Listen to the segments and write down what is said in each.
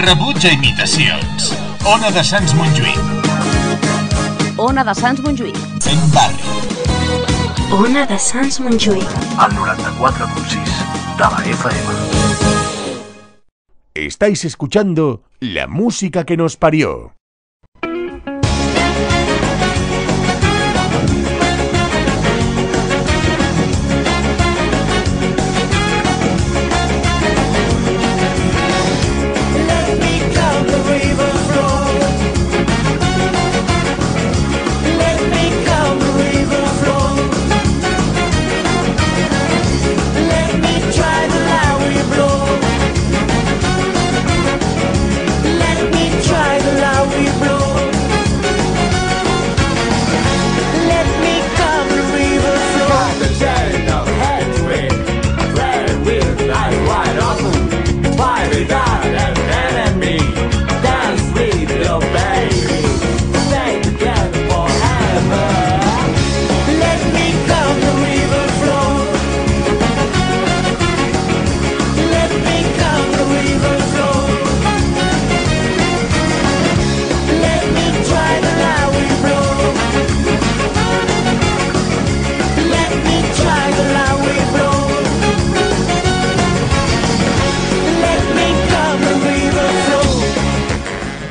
Rebutja imitacions. Ona de Sants Montjuïc. Ona de Sants Montjuïc. Fent barri. Ona de Sants Montjuïc. al 94.6 de la FM. Estáis escuchando la música que nos parió.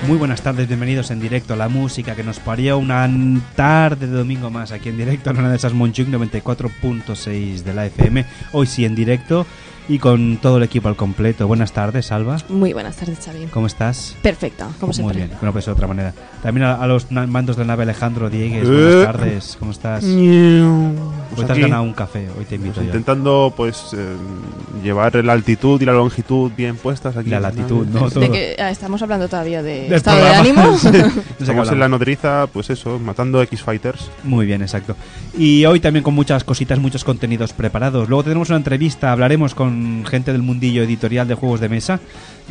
Muy buenas tardes, bienvenidos en directo a la música que nos parió una tarde de domingo más aquí en directo en una de esas Monchuk 94.6 de la FM. Hoy sí en directo y con todo el equipo al completo. Buenas tardes, Salva. Muy buenas tardes, Xavi. ¿Cómo estás? Perfecto, como Muy siempre. bien, bueno, pues de otra manera. También a, a los mandos de la nave Alejandro Diegues, Eh. buenas tardes, ¿cómo estás? Hoy Pues te has aquí, ganado un café, hoy te invito pues yo. intentando pues eh, llevar la altitud y la longitud bien puestas aquí. La latitud. ¿no? Todo. De que ah, estamos hablando todavía de Del estado programa. de ánimo. No Estamos en la nodriza, pues eso, matando X-Fighters. Muy bien, exacto. Y hoy también con muchas cositas, muchos contenidos preparados. Luego tenemos una entrevista, hablaremos con gente del mundillo editorial de juegos de mesa,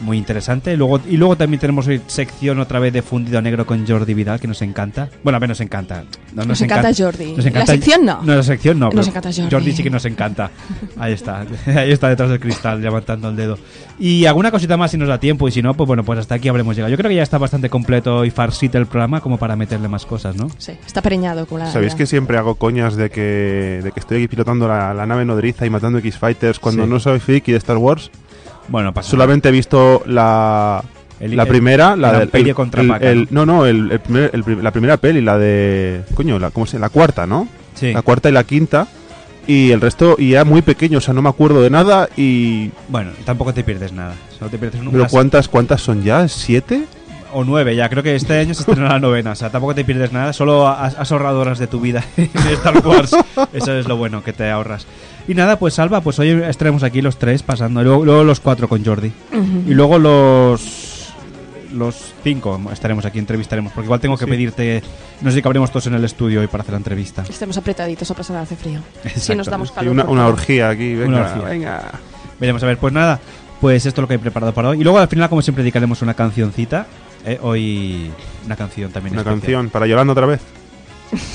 muy interesante. Luego, y luego también tenemos hoy sección otra vez de Fundido Negro con Jordi Vidal, que nos encanta. Bueno, a ver, nos encanta. No, Nos encanta Jordi. Nos encanta- La sección no. No, la sección no. Nos pero encanta Jordi. sí que nos encanta. Ahí está, ahí está detrás del cristal, levantando el dedo. Y alguna cosita más si nos da tiempo, y si no, pues bueno, pues hasta aquí habremos llegado. Yo creo que ya está bastante completo y farsito el programa como para meterle más cosas, ¿no? Sí, está preñado con la. Sabéis la- que siempre hago coñas de que, de que estoy aquí pilotando la, la nave nodriza y matando X-Fighters cuando Sí. no soy friki de Star Wars. Bueno, pasa. Solamente he visto la, El- la el- primera, la el del el- contra Paca, No, no, primer- la primera peli, la de. Coño, la, ¿cómo se La cuarta, ¿no? Sí. La cuarta y la quinta. Y el resto, y era muy pequeño, o sea, no me acuerdo de nada. Y. Bueno, tampoco te pierdes nada. Solo te pierdes ¿Pero cuántas, cuántas son ya? ¿Siete? o nueve ya. Creo que este año se estrena la novena. O sea, tampoco te pierdes nada. Solo has, has ahorrado horas de tu vida en Star Wars. Eso es lo bueno que te ahorras. Y nada, pues Salva, pues hoy estaremos aquí los tres pasando. Luego, luego los cuatro con Jordi. Y luego los los cinco estaremos aquí, entrevistaremos. Porque igual tengo que Sí. pedirte. No sé si cabremos todos en el estudio hoy para hacer la entrevista. Estemos apretaditos a pasar hace frío. Si nos damos Sí, calor. una, favor. orgía aquí, venga, Una orgía. venga. Veremos a ver, pues nada, pues esto es lo que he preparado para hoy. Y luego al final, como siempre, dedicaremos una cancioncita. Eh, hoy una canción también. Una especial. canción para Yolanda otra vez.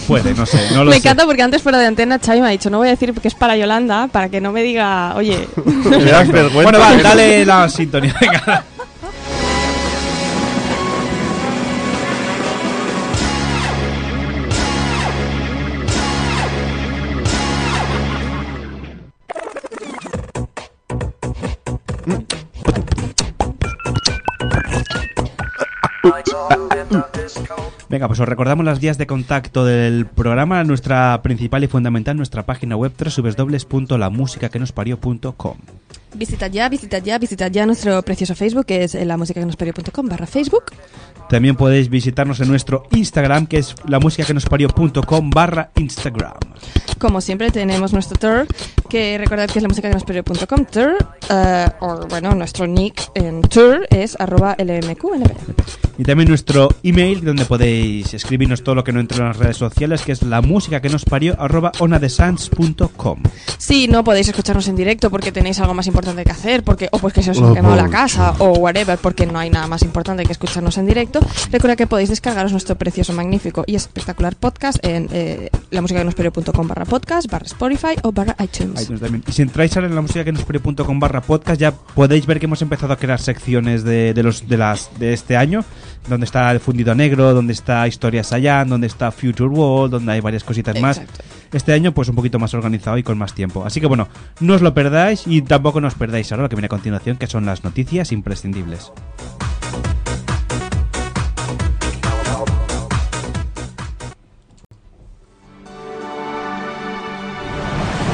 Puede, no sé, no lo me sé. encanta porque antes fuera de antena Xavi me ha dicho no voy a decir que es para Yolanda para que no me diga oye Me das vergüenza. Bueno, va, dale la sintonía. Venga. Venga, pues os recordamos las vías de contacto del programa, nuestra principal y fundamental, nuestra página web www.lamusicaquenosparió.com. visitad ya visitad ya visitad ya nuestro precioso Facebook que es eh, la música que nos parió.com barra Facebook También podéis visitarnos en nuestro Instagram, que es lamusicaquenosparió.com barra Instagram. como siempre tenemos nuestro tour que recordad que es la música que nos parió.com tour eh, o bueno nuestro nick en tour es arroba lmqnp Y también nuestro email donde podéis escribirnos todo lo que no entre en las redes sociales, que es la música que nos parió arroba onadesans.com. Sí, no podéis escucharnos en directo porque tenéis algo más importante que hacer, porque o pues que se os ha Oh, quemado la casa o whatever, porque no hay nada más importante que escucharnos en directo. Recuerda que podéis descargaros nuestro precioso, magnífico y espectacular podcast en eh, la música que nos barra podcast, barra Spotify o barra iTunes. iTunes también. Y si entráis ahora en la música que nos parió.com barra podcast, ya podéis ver que hemos empezado a crear secciones de, de los de las de este año, donde está el fundido negro, donde está historias allá, donde está Future World, donde hay varias cositas más. Este año pues un poquito más organizado y con más tiempo. Así que bueno, no os lo perdáis y tampoco nos perdáis ahora lo que viene a continuación, que son las noticias imprescindibles.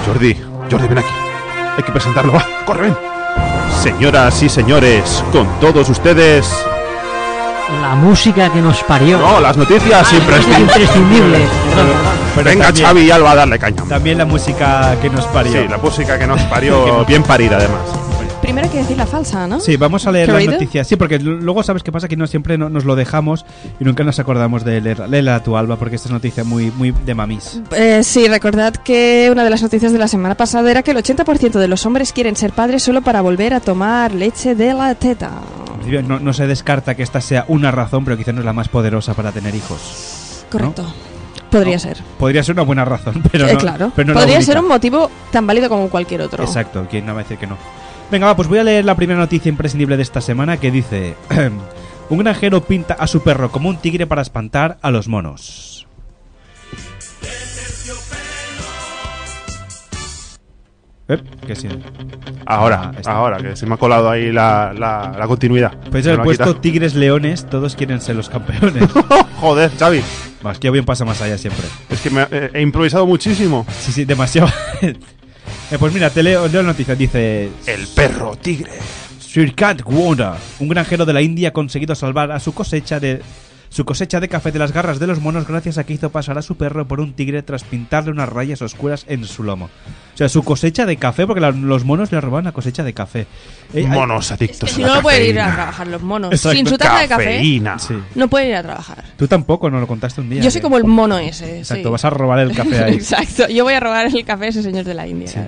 Jordi, Jordi, ven aquí. Hay que presentarlo, va, corre, ven. Señoras y señores, con todos ustedes. La música que nos parió. No, las noticias imprescindibles. imprescindible. Pero Venga, también- Xavi y Alba, a darle caña. También la música que nos parió. Sí, la música que nos parió, bien parida además. Primero hay que decir la falsa, ¿no? Sí, vamos a leer las noticias. Sí, porque luego sabes qué pasa, que no siempre no- nos lo dejamos y nunca nos acordamos de leerla. Léela a tu Alba, porque esta es noticia muy, muy de mamis. Eh, sí, recordad que una de las noticias de la semana pasada era que el 80% de los hombres quieren ser padres solo para volver a tomar leche de la teta. No, no se descarta que esta sea una razón, pero quizás no es la más poderosa para tener hijos. Correcto. Podría No. ser. Podría ser una buena razón, pero Eh, no, claro. pero no Podría ser un motivo tan válido como cualquier otro. Exacto, ¿quién no va a decir que no? Venga, va, pues voy a leer la primera noticia imprescindible de esta semana que dice: Un granjero pinta a su perro como un tigre para espantar a los monos. Eh, ¿Qué sí? Ahora, Ah, ahora, que se me ha colado ahí la, la, la continuidad. Lo ha puesto tigres leones, todos quieren ser los campeones. Joder, Xavi. Es que bien pasa más allá siempre. Es que me, eh, he improvisado muchísimo. Sí, sí, demasiado. Eh, pues mira, te leo, leo la noticia. Dice: El perro tigre. Sir Cat un granjero de la India, ha conseguido salvar a su cosecha de su cosecha de café de las garras de los monos gracias a que hizo pasar a su perro por un tigre tras pintarle unas rayas oscuras en su lomo. O sea, su cosecha de café, porque la- los monos le robaban la cosecha de café. Eh, hay- Monos adictos Si a la no, no pueden ir a cafeína. trabajar los monos. Exacto. Sin su taza de café, Cafeína. Sí. no pueden ir a trabajar. Tú tampoco, nos lo contaste un día. Yo soy que- como el mono ese. Exacto, sí. vas a robar el café ahí. Exacto. Yo voy a robar el café a ese señor de la India.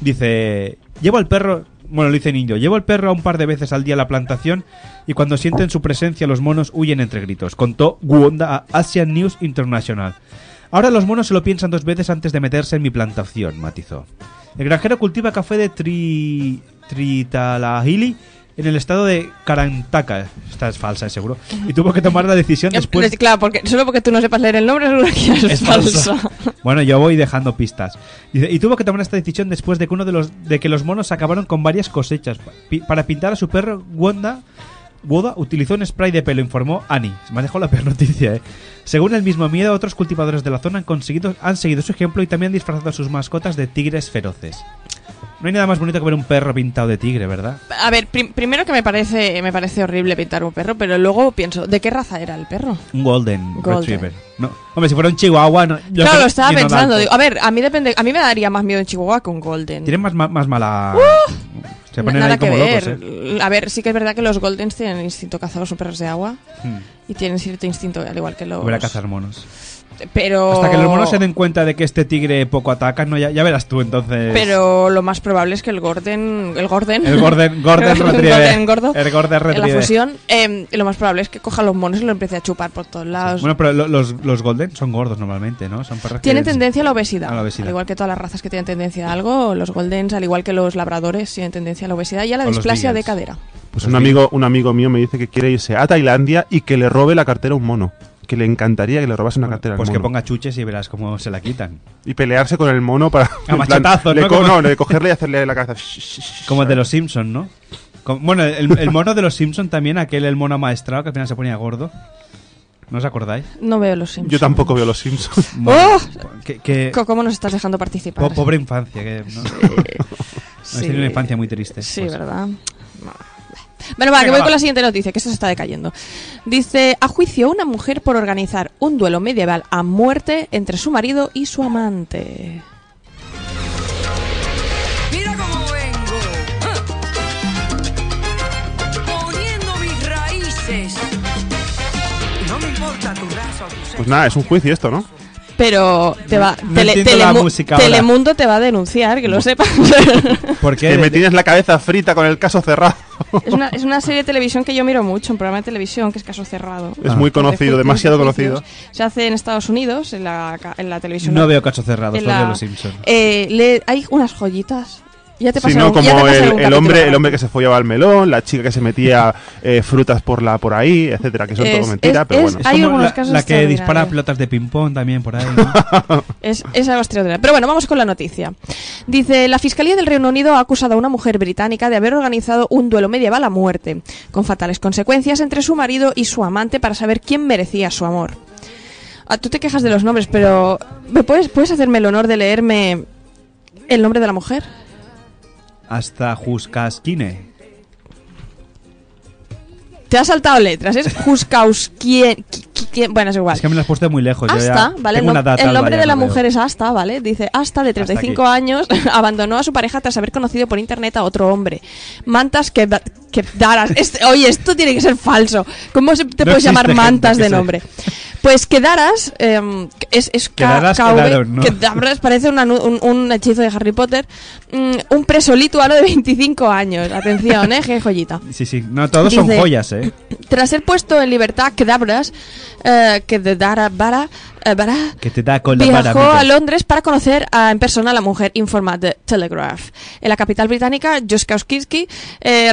Dice, llevo al perro, bueno, lo dice el niño, llevo al perro a un par de veces al día a la plantación y cuando sienten su presencia los monos huyen entre gritos, contó Guonda a Asian News International. Ahora los monos se lo piensan dos veces antes de meterse en mi plantación, matizó. El granjero cultiva café de tri... Tritalahili en el estado de Karantaka. Esta es falsa, seguro. Y tuvo que tomar la decisión después... Claro, porque solo porque tú no sepas leer el nombre seguro que es, Es falso. falso. Bueno, yo voy dejando pistas. Dice, y tuvo que tomar esta decisión después de que uno de los de que los monos acabaron con varias cosechas. Pi- para pintar a su perro, Wanda, Woda utilizó un spray de pelo, informó Annie. Se me ha dejado la peor noticia, eh. Según el mismo miedo, otros cultivadores de la zona han conseguido, han seguido su ejemplo y también han disfrazado a sus mascotas de tigres feroces. No hay nada más bonito que ver un perro pintado de tigre, ¿verdad? A ver, prim- primero que me parece me parece horrible pintar un perro, pero luego pienso, ¿de qué raza era el perro? Un golden, Golden. retriever. No, hombre, si fuera un chihuahua, no. yo claro, lo estaba que pensando. Digo, a ver, a mí depende, a mí me daría más miedo un chihuahua que un golden. Tienen más, más, más mala. Se ponen Nada ahí que como ver. locos, ¿eh? A ver, sí que es verdad que los goldens tienen instinto cazador, son perros de agua Hmm. y tienen cierto instinto al igual que los. Voy a cazar monos. Pero Hasta que los monos se den cuenta de que este tigre poco ataca, no, ya, ya verás tú entonces. Pero lo más probable es que el Gordon. El Gordon. El Gordon, Gordon el. Gordon gordo. El Gordon En la fusión, eh, lo más probable es que coja los monos y lo empiece a chupar por todos lados. Bueno, pero lo- los, los Golden son gordos normalmente, ¿no? Son perros que- Tienen tendencia a la obesidad. A la obesidad. Al igual que todas las razas que tienen tendencia a algo, los Goldens, al igual que los labradores, tienen tendencia a la obesidad y a la O displasia de cadera. Pues un amigo, un amigo mío me dice que quiere irse a Tailandia y que le robe la cartera a un mono. Que le encantaría que le robase una cartera Pues al que ponga chuches y verás cómo se la quitan. Y pelearse con el mono para. machetazos, le ¿no? co- no, de cogerle y hacerle la cabeza. Como el de los Simpson, ¿no? Como- bueno, el, el mono de los Simpson también, aquel el mono maestrado que al final se ponía gordo. ¿No os acordáis? No veo los Simpsons. Yo tampoco veo los Simpsons. ¡Oh! Que, que- ¿Cómo nos estás dejando participar? po- pobre infancia, que ¿no? Sí. Tenido una infancia muy triste. Sí, pues. ¿verdad? Bueno, va, que voy va. con la siguiente noticia, que esto se está decayendo. Dice, a juicio una mujer por organizar un duelo medieval a muerte entre su marido y su amante. Mira cómo vengo. ¡Ah! Poniendo mis raíces Pues nada, es un juicio esto, ¿no? Pero te va, No Telemu- ahora. Telemundo te va a denunciar, que lo sepas. Porque Que me tienes la cabeza frita con el caso cerrado. es, una, es una serie de televisión que yo miro mucho, un programa de televisión que es Caso Cerrado. Es muy De conocido, demasiado de conocido. Se hace en Estados Unidos, en la, ca- en la televisión. no veo cacho cerrado, en solo la- veo los Simpsons. Eh, le- hay unas joyitas. Ya te Si pasaré no, un- ya te como el, hombre, el hombre que se follaba el melón, la chica que se metía eh, frutas por la por ahí, etcétera, que son Es- todo mentira, es- pero es- bueno. Es hay algunos la, casos la que dispara pelotas de ping-pong también por ahí. ¿no? Es, es algo extraordinario. Pero bueno, vamos con la noticia. Dice, la Fiscalía del Reino Unido ha acusado a una mujer británica de haber organizado un duelo medieval a muerte, con fatales consecuencias entre su marido y su amante para saber quién merecía su amor. Ah, tú te quejas de los nombres, pero ¿me puedes, ¿puedes hacerme el honor de leerme el nombre de la mujer? Hasta Juskaskine. Te ha saltado letras, es qui- Bueno, es igual. Es que me lo has puesto muy lejos. Asta, ¿vale? El, nom- el nombre de la no veo. mujer es Asta, ¿vale? Dice Asta, de 35 años, abandonó a su pareja tras haber conocido por internet a otro hombre. Mantas que, que daras. Este- oye, esto tiene que ser falso. ¿Cómo se- te No puedes llamar mantas que de nombre? Pues quedaras em, es, es Quedaras, KV, quedaron, ¿no? Quedaras, parece un, un, un hechizo de Harry Potter. Mm, un preso lituano de 25 años. Atención, ¿eh? Qué joyita. Sí, sí. No, todos son Dice- joyas, ¿eh? Tras ser puesto en libertad, Kedabras, eh, que de Dara Bara, eh, Bara, Que te da con la viajó a Londres para conocer a- en persona a la mujer, informa The Telegraph. En la capital británica, eh,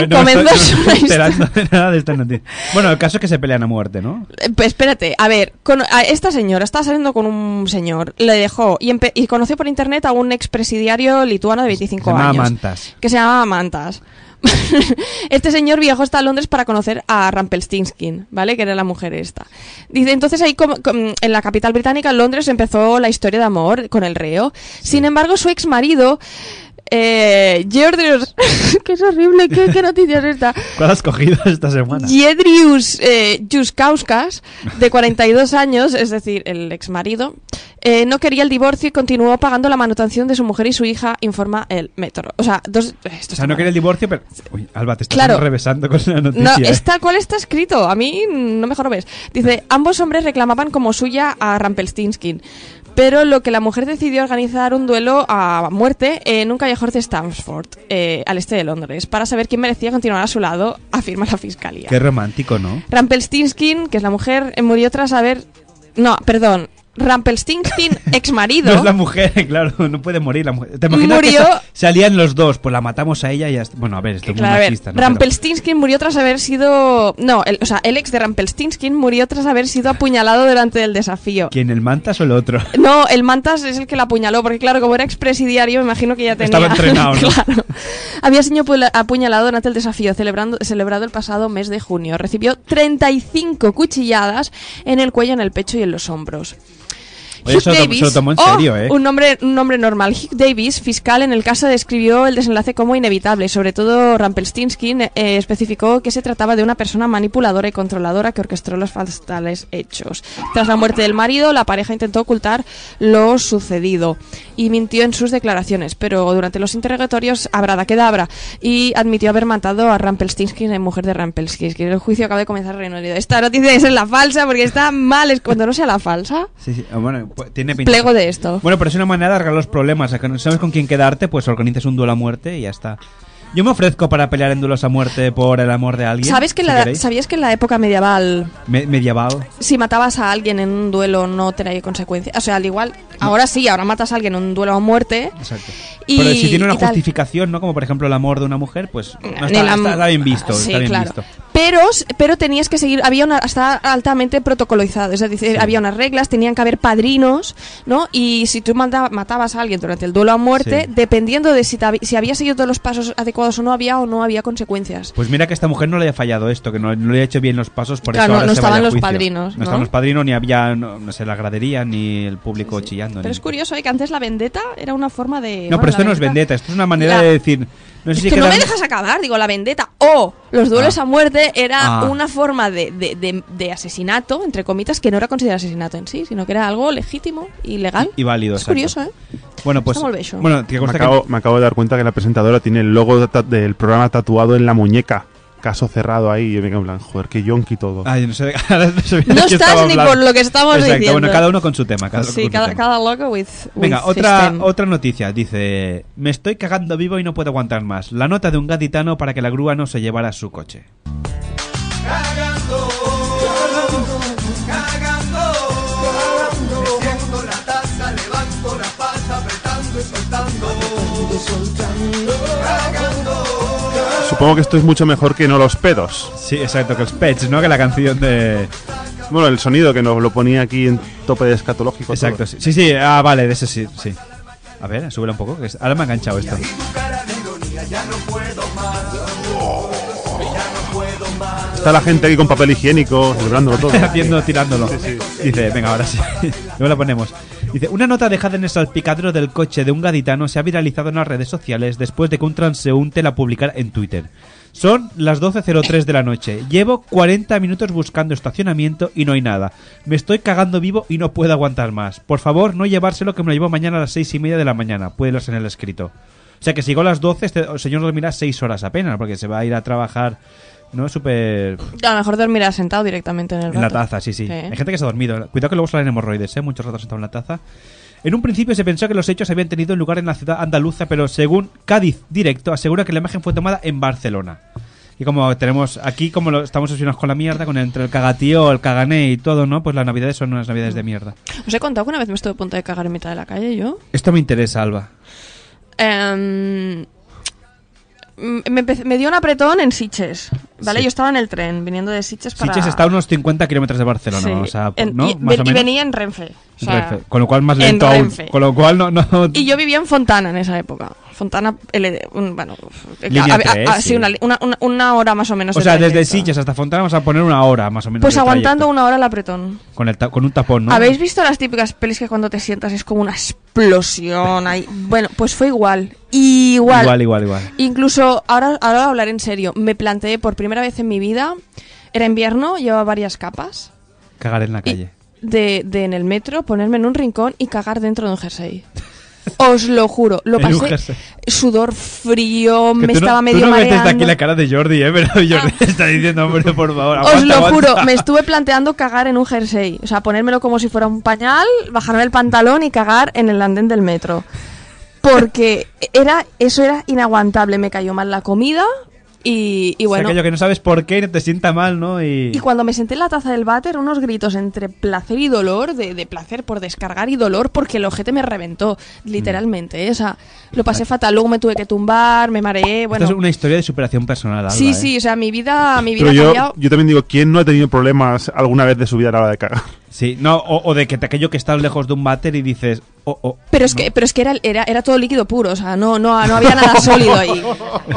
Ay, no, comenzó estoy- no estoy nada de esta noticia. Bueno, el caso es que se pelean a muerte, ¿no? Eh, pues espérate, a ver, con- a esta señora estaba saliendo con un señor, le dejó y, conoció por internet a un expresidiario lituano de 25 Se llama años. Mantas. Que se llamaba Mantas. este señor viajó hasta Londres para conocer a Rampelstinskin, ¿vale? Que era la mujer esta. Dice, entonces ahí com- en la capital británica, en Londres, empezó la historia de amor con el reo. Sin embargo, su ex marido, eh, Georgios... que es horrible, ¿qué, qué noticia es esta? ¿Cuál has cogido esta semana? Jedrius eh, Juskauskas, de 42 años, es decir, el exmarido, eh, no quería el divorcio y continuó pagando la manutención de su mujer y su hija, informa el metro. O sea, dos... Esto O sea, no quería el divorcio, pero... Uy, Alba, te estás Claro. revesando con la noticia. No, ¿eh? es tal cual está escrito. A mí no mejor lo ves. Dice, ambos hombres reclamaban como suya a Rampelstinskin. Pero lo que la mujer decidió organizar un duelo a muerte en un callejón de Stamford, eh, al este de Londres, para saber quién merecía continuar a su lado, afirma la fiscalía. Qué romántico, ¿no? Rampelstinskin, que es la mujer, eh, murió tras haber... No, perdón. Rampelstinskin, ex marido. No es la mujer, claro, no puede morir la mujer. ¿Te imaginas Murió- que sa- salían los dos? Pues la matamos a ella y ya está. Bueno, a ver, esto es muy Claro, machista, ¿no? Rampelstinskin murió tras haber sido... No, el, o sea, el ex de Rampelstinskin murió tras haber sido apuñalado durante el desafío. ¿Quién, el Mantas o el otro? No, el Mantas es el que la apuñaló, porque claro, como era expresidiario, me imagino que ya tenía... Estaba entrenado, ¿no? claro. Había sido apuñalado durante el desafío, celebrando, celebrado el pasado mes de junio. Recibió 35 cuchilladas en el cuello, en el pecho y en los hombros. Oye, Hugh se lo tom- se lo tomó en serio, oh, ¿eh? Un nombre, un nombre normal. Hugh Davis, fiscal en el caso, describió el desenlace como inevitable. Sobre todo Rampelstinsky eh, especificó que se trataba de una persona manipuladora y controladora que orquestó los fatales hechos. Tras la muerte del marido, la pareja intentó ocultar lo sucedido y mintió en sus declaraciones, pero durante los interrogatorios abrada quedabra y admitió haber matado a Rampelstinsky, la mujer de Rampelstinsky. El juicio acaba de comenzar en Reino Unido. Esta noticia debe ser la falsa porque está mal. Es cuando no sea la falsa. Sí, sí. ah, Bueno, tiene pinta. Plego de esto. Bueno, pero es una manera de arreglar los problemas. sabes con quién quedarte, pues organizas un duelo a muerte y ya está. Yo me ofrezco para pelear en duelos a muerte por el amor de alguien. ¿Sabes que si la-. ¿Sabías que en la época medieval, Me- medieval. si matabas a alguien en un duelo, no traía consecuencias? O sea, al igual, ahora sí, ahora matas a alguien en un duelo a muerte. Exacto. Y- Pero si tiene una tal. justificación, ¿no? Como por ejemplo el amor de una mujer, pues no está, la- está- está bien visto. Sí, está bien claro. visto. Pero, pero tenías que seguir, había una, está altamente protocolizado, es decir, había unas reglas, tenían que haber padrinos, ¿no? Y si tú matabas a alguien durante el duelo a muerte, Sí. dependiendo de si, te si había seguido todos los pasos adecuados o no, había o no había consecuencias. Pues mira que esta mujer no le haya fallado esto, que no, no le ha hecho bien los pasos, por Claro, eso no- ahora no se vaya estaban a los juicio. padrinos, No, ¿no? estaban los padrinos, ni había, no, no sé, la gradería, ni el público chillando. Pero ni- es curioso, ¿eh? Que antes la vendetta era una forma de... No, bueno, pero esto no es vendetta, esto es una manera La- de decir... No sé Es que no me dejas acabar, digo, la vendetta o los duelos Ah. a muerte era Ah. una forma de, de- de- de asesinato, entre comitas, que no era considerado asesinato en sí, sino que era algo legítimo y legal. Y válido, Es exacto. curioso, ¿eh? Bueno, pues... Bueno, te Me consta que- acabo, me acabo de dar cuenta que la presentadora tiene el logo de del programa tatuado en la muñeca. caso cerrado ahí y yo me quedo en plan, joder, qué yonki todo. Ay, no sé, ahora no sé de No qué estás ni hablando. por lo que estamos Exacto, diciendo. bueno, cada uno con su tema. Cada Sí, con su cada, tema. cada loco with, Venga, with otra, system. otra noticia. Dice, me estoy cagando vivo y no puedo aguantar más. La nota de un gaditano para que la grúa no se llevara su coche. Supongo que esto es mucho mejor que no los pedos. Sí, exacto, que los pets, ¿no? Que la canción de... Bueno, el sonido que nos lo ponía aquí en tope de escatológico. Exacto, todo. sí. Sí, sí, ah, vale, de ese sí, sí. A ver, súbela un poco, que ahora me ha enganchado esto. Está la gente aquí con papel higiénico, celebrándolo todo. Haciendo, tirándolo. Dice, venga, ahora sí. Luego la ponemos. Dice, una nota dejada en el salpicadero del coche de un gaditano se ha viralizado en las redes sociales después de que un transeúnte la publicara en Twitter. Son las 12.03 de la noche. Llevo 40 minutos buscando estacionamiento y no hay nada. Me estoy cagando vivo y no puedo aguantar más. Por favor, no llevárselo que me lo llevo mañana a las 6 y media de la mañana. Puede leerse en el escrito. O sea que si a las 12, este señor dormirá 6 horas apenas, porque se va a ir a trabajar, ¿no? Súper... A lo mejor dormirá sentado directamente en el En la taza, sí, sí. Hay gente que se ha dormido. Cuidado que luego salen hemorroides, ¿eh? Muchos ratos sentado en la taza. En un principio se pensó que los hechos habían tenido lugar en la ciudad andaluza, pero según Cádiz Directo, asegura que la imagen fue tomada en Barcelona. Y como tenemos aquí, como lo- estamos obsesionados con la mierda, con el- entre el cagatío, el cagané y todo, ¿no? Pues las navidades son unas navidades de mierda. ¿Os he contado que una vez me estuve a punto de cagar en mitad de la calle yo? Esto me interesa, Alba. Em, m- me, empe- me dio un apretón en Sitges, ¿vale? Sí. Yo estaba en el tren, viniendo de Sitges para... Sitges está a unos 50 kilómetros de Barcelona, Sí. o sea, En- ¿no? y, Más o y menos. venía en Renfe. o sea, Renfe. Con lo cual más en lento aún. Con lo cual no... no Y yo vivía en Fontana en esa época. Fontana, LD, un- bueno, Línea a- a- tres, a- sí, sí. una, una- una- una hora más o menos. o de sea, trayecto. desde Sitges hasta Fontana vamos a poner una hora, más o menos. Pues aguantando trayecto. una hora el apretón. Con, el ta- con un tapón, ¿no? ¿Habéis visto las típicas pelis que cuando te sientas es como una explosión ahí? Bueno, pues fue igual. Igual. Igual, igual, igual. Incluso, ahora, ahora hablar en serio, me planteé por primera vez en mi vida, era invierno, llevaba varias capas, Cagar en la calle. de, de en el metro, ponerme en un rincón y cagar dentro de un jersey. Os lo juro, lo En pasé sudor frío, Que me tú no- estaba tú medio no ves desde mareando. aquí la cara de Jordi, ¿eh? Pero Jordi está diciendo, hombre, por favor, Os lo aguanta. juro, me estuve planteando cagar en un jersey. O sea, ponérmelo como si fuera un pañal, bajarme el pantalón y cagar en el andén del metro. Porque era, eso era inaguantable. Me cayó mal la comida y, y bueno. aquello que no sabes por qué, te sienta mal, ¿no? Y... Y cuando me senté en la taza del váter, unos gritos entre placer y dolor, de, de placer por descargar y dolor porque el ojete me reventó, literalmente. ¿eh? O sea, lo pasé fatal. Luego me tuve que tumbar, me mareé, bueno. Esto es una historia de superación personal, Alba, Sí, ¿eh? sí, o sea, mi vida, mi vida Pero ha yo, cambiado. yo también digo, ¿quién no ha tenido problemas alguna vez de su vida a la hora de cagar? Sí, no, o, o de que te, aquello que estás lejos de un váter y dices, oh, oh. Pero es que, pero es que era, era, era todo líquido puro, o sea, no, no, no había nada sólido ahí.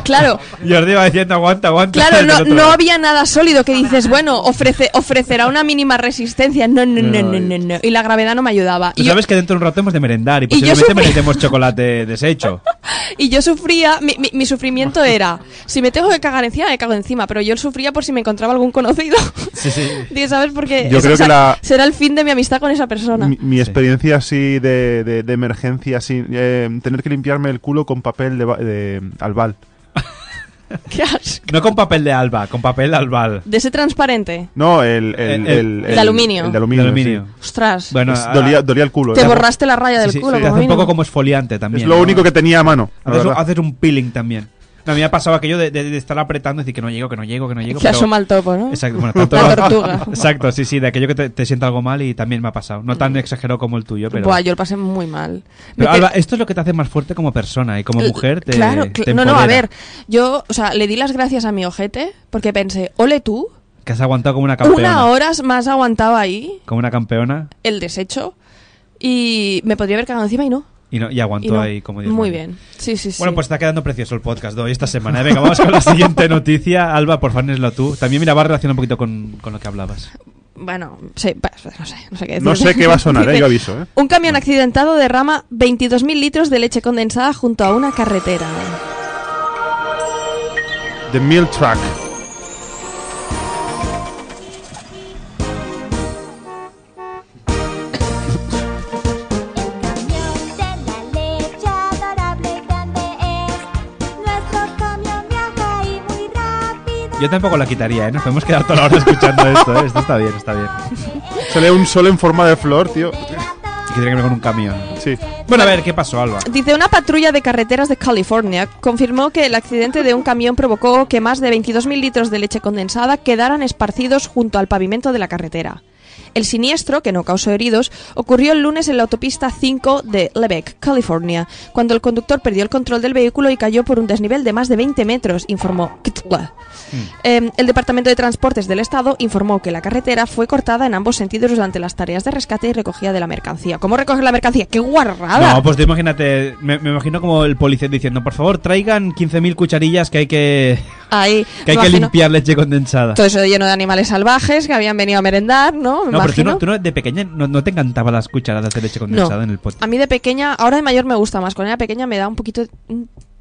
Claro, Jordi va diciendo, aguanta, aguanta. claro, no, no había nada sólido que dices, bueno, ofrece, ofrecerá una mínima resistencia. No, no, no, no, no, no. Y la gravedad no me ayudaba. Tú Y yo, sabes que dentro de un rato hemos de merendar y Y yo posiblemente merendemos chocolate deshecho. y yo sufría, mi, mi, mi sufrimiento era, si me tengo que cagar encima, me cago encima, pero yo sufría por si me encontraba algún conocido. Sí, sí. ¿sabes? Porque Yo o sea, creo que la- será el fin de mi amistad con esa persona. Mi, mi experiencia así de, de- de emergencia, así, eh, tener que limpiarme el culo con papel de, ba- de albal. Qué asco. No con papel de alba, con papel de albal. De ese transparente. No, el, el, El- el- el de aluminio. El de aluminio. De aluminio. sí. Ostras. Bueno, Es- ah, dolía, dolía el culo. te ¿eh? borraste la raya del sí, sí, culo, te como hace un poco como esfoliante también. Es lo ¿no? único que tenía a mano. la Haces, un- verdad. haces un peeling también. No, a mí me ha pasado aquello de, de- de estar apretando y decir que no llego, que no llego, que no llego. Que pero- asoma el topo, ¿no? Exacto, bueno, tanto La tortuga. Exacto, sí, sí, de aquello que te, te sienta algo mal y también me ha pasado. No tan exagerado como el tuyo, pero. Buah, yo lo pasé muy mal. Pero, Alba, esto es lo que te hace más fuerte como persona y como L- mujer te. Claro, te no, no, a ver, yo, o sea, le di las gracias a mi ojete porque pensé, ole tú, Que has aguantado como una campeona. una hora más aguantaba ahí Como una campeona el desecho y me podría haber cagado encima y no. Y, no, y aguantó Y no. ahí como Dios Muy manda. bien, sí, sí, sí. Bueno, pues está quedando precioso el podcast de hoy esta semana. ¿eh? Venga, vamos con la siguiente noticia. Alba, por favor, lo tú. También, mira, va relacionado un poquito con, con lo que hablabas. Bueno, sí, no sé, no sé qué decir. No sé qué va a sonar, eh, yo aviso. ¿eh? Un camión accidentado derrama 22.000 litros de leche condensada junto a una carretera. The Milk Truck. Yo tampoco la quitaría, ¿eh? Nos podemos quedar toda la hora escuchando esto, ¿eh? Esto está bien, está bien. Sale un sol en forma de flor, tío. Y que tiene que ver con un camión. Sí. Bueno, a ver, ¿qué pasó, Alba? Dice, una patrulla de carreteras de California confirmó que el accidente de un camión provocó que más de 22.000 litros de leche condensada quedaran esparcidos junto al pavimento de la carretera. El siniestro, que no causó heridos, ocurrió el lunes en la autopista 5 de Lebec, California, cuando el conductor perdió el control del vehículo y cayó por un desnivel de más de 20 metros, informó KTLA. Eh, el Departamento de Transportes del Estado informó que la carretera fue cortada en ambos sentidos durante las tareas de rescate y recogida de la mercancía. ¿Cómo recoger la mercancía? ¡Qué guarrada! No, pues tú imagínate, me, me imagino como el policía diciendo, por favor, traigan 15.000 cucharillas que hay que, Ahí, que, hay que limpiar leche condensada. Todo eso lleno de animales salvajes que habían venido a merendar, ¿no? Me No, pero tú no, tú no- de pequeña no, no te encantaban las cucharadas de leche condensada en el pote. A mí de pequeña, ahora de mayor me gusta más. Cuando era pequeña me da un poquito. de-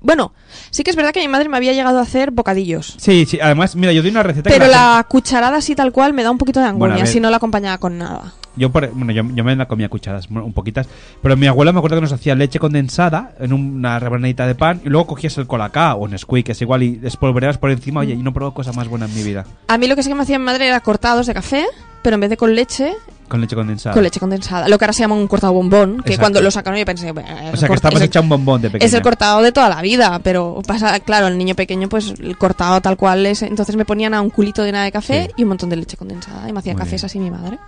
Bueno, sí que es verdad que mi madre me había llegado a hacer bocadillos. Sí, sí, además, mira, yo doy una receta Pero que la cucharada así tal cual me da un poquito de Bueno, a angunia ver. si no la acompañaba con nada. Yo, por- bueno, yo, yo me la comía cucharadas, un poquitas. Pero mi abuela me acuerdo que nos hacía leche condensada en una rebanadita de pan y luego cogías el colacao o Nesquik, que es igual, y espolvoreabas por encima. Oye, y no probé cosa más buena en mi vida. A mí lo que sí que me hacía mi madre era cortados de café, pero en vez de con leche, Con leche condensada. con leche condensada. Lo que ahora se llama un cortado bombón, que Exacto. cuando lo sacaron yo pensé, "Bueno, O sea, que cort- estabas es el- hecha un bombón de pequeña. Es el cortado de toda la vida, pero pasa, claro, el niño pequeño, pues el cortado tal cual es. Entonces me ponían a un culito de nada de café Sí. y un montón de leche condensada. Y me hacía Muy cafés bien. así mi madre.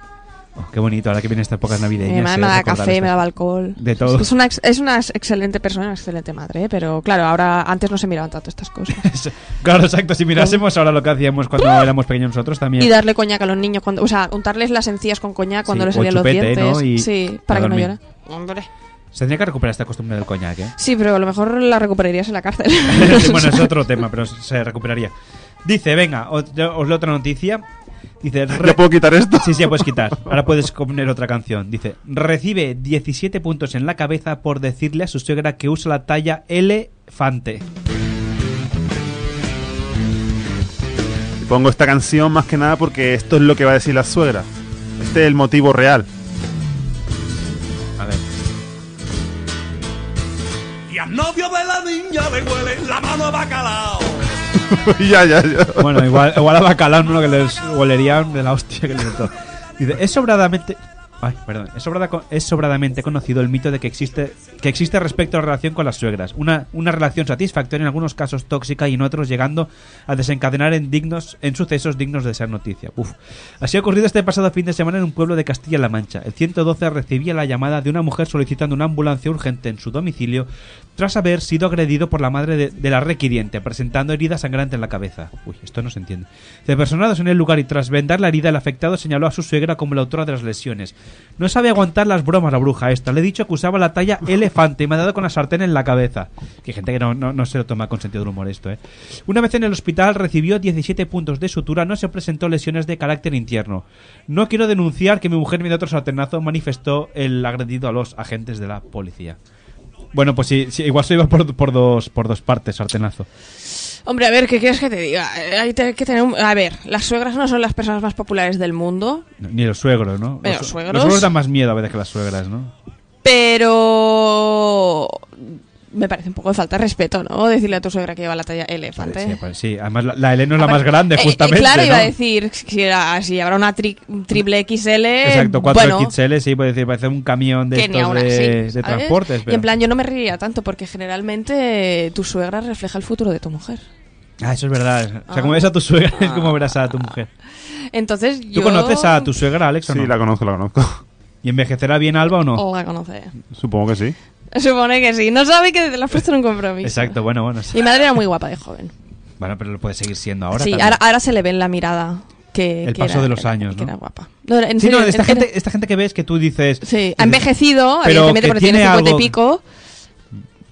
Oh, qué bonito, ahora que vienen estas épocas navideñas. Mi madre eh, me daba recordar café, estas- me daba alcohol. De todo. Es una, ex- es una ex- excelente persona, una excelente madre, ¿eh? pero claro, ahora antes no se miraban tanto estas cosas. Claro, exacto. Si mirásemos ahora lo que hacíamos cuando éramos pequeños nosotros también. y darle coñac a los niños, cuando, o sea, untarles las encías con coñac cuando Sí, les salían los dientes. ¿no? Y sí, para que no dormir. llore. Hombre. Se tendría que recuperar esta costumbre del coñac, ¿eh? Sí, pero a lo mejor la recuperarías en la cárcel. bueno, es otro tema, pero se recuperaría. Dice, venga, os, os leo otra noticia. Dice, re- ¿Ya puedo quitar esto? Sí, sí, ya puedes quitar. Ahora puedes poner otra canción. Dice, recibe 17 puntos en la cabeza por decirle a su suegra que usa la talla elefante. Pongo esta canción más que nada porque esto es lo que va a decir la suegra. Este es el motivo real. A ver. Y al novio de la niña le huele la mano a bacalao. ya, ya, ya. Bueno, igual, igual a bacalao, ¿no? Que les olerían de la hostia que les soltó. Dice, es sobradamente... Ay, perdón. Es, sobrada- es sobradamente conocido el mito de que existe, que existe respecto a la relación con las suegras. Una, una relación satisfactoria en algunos casos tóxica y en otros llegando a desencadenar en, dignos, en sucesos dignos de ser noticia. Uf. Así ha ocurrido este pasado fin de semana en un pueblo de Castilla-La Mancha. El 112 recibía la llamada de una mujer solicitando una ambulancia urgente en su domicilio tras haber sido agredido por la madre de, de la requiriente, presentando herida sangrante en la cabeza. Uy, esto no se entiende. De personados en el lugar y tras vendar la herida, el afectado señaló a su suegra como la autora de las lesiones. No sabe aguantar las bromas la bruja esta. Le he dicho que usaba la talla elefante y me ha dado con la sartén en la cabeza. Que gente que no, no, no se lo toma con sentido del humor esto, ¿eh? Una vez en el hospital recibió 17 puntos de sutura, no se presentó lesiones de carácter interno. No quiero denunciar que mi mujer me dio otro sartenazo, manifestó el agredido a los agentes de la policía. Bueno, pues sí, sí, igual se iba por, por dos, por dos partes, sartenazo. Hombre, a ver, ¿qué quieres que te diga? Eh, Hay que tener un- A ver, las suegras no son las personas más populares del mundo, Ni los suegros, ¿no? Pero los, suegros- los suegros dan más miedo a veces que las suegras, ¿no? pero me parece un poco de falta de respeto, ¿no? Decirle a tu suegra que lleva la talla elefante. Sí, pues sí, además la, la Eleno es la más grande, Eh, eh, justamente. claro, iba ¿no? a decir, si, era- si habrá una tri- triple XL. Exacto, 4 bueno, XL, sí, puede decir, parece un camión de estos de, de transportes. Y en plan, yo no me reiría tanto porque generalmente tu suegra refleja el futuro de tu mujer. Ah, eso es verdad. O sea, Ah. como ves a tu suegra, es como verás a tu mujer. Entonces ¿Tú yo... conoces a tu suegra, Alex, o Sí, no? la conozco, la conozco. ¿Y envejecerá bien Alba o no? La conoce. Supongo que sí. Supone que sí. No sabe que te la has puesto en un compromiso. Exacto, bueno, bueno. sí. Mi madre era muy guapa de joven. Bueno, pero lo puede seguir siendo ahora sí, también. ahora, ahora se le ve en la mirada que... El que paso era- de los años, que ¿no? era guapa. No, en Sí, serio, no, esta, en- gente, esta gente que ves que tú dices... Sí, ha envejecido, Pero evidentemente que porque tiene tiene 50 algo- y pico.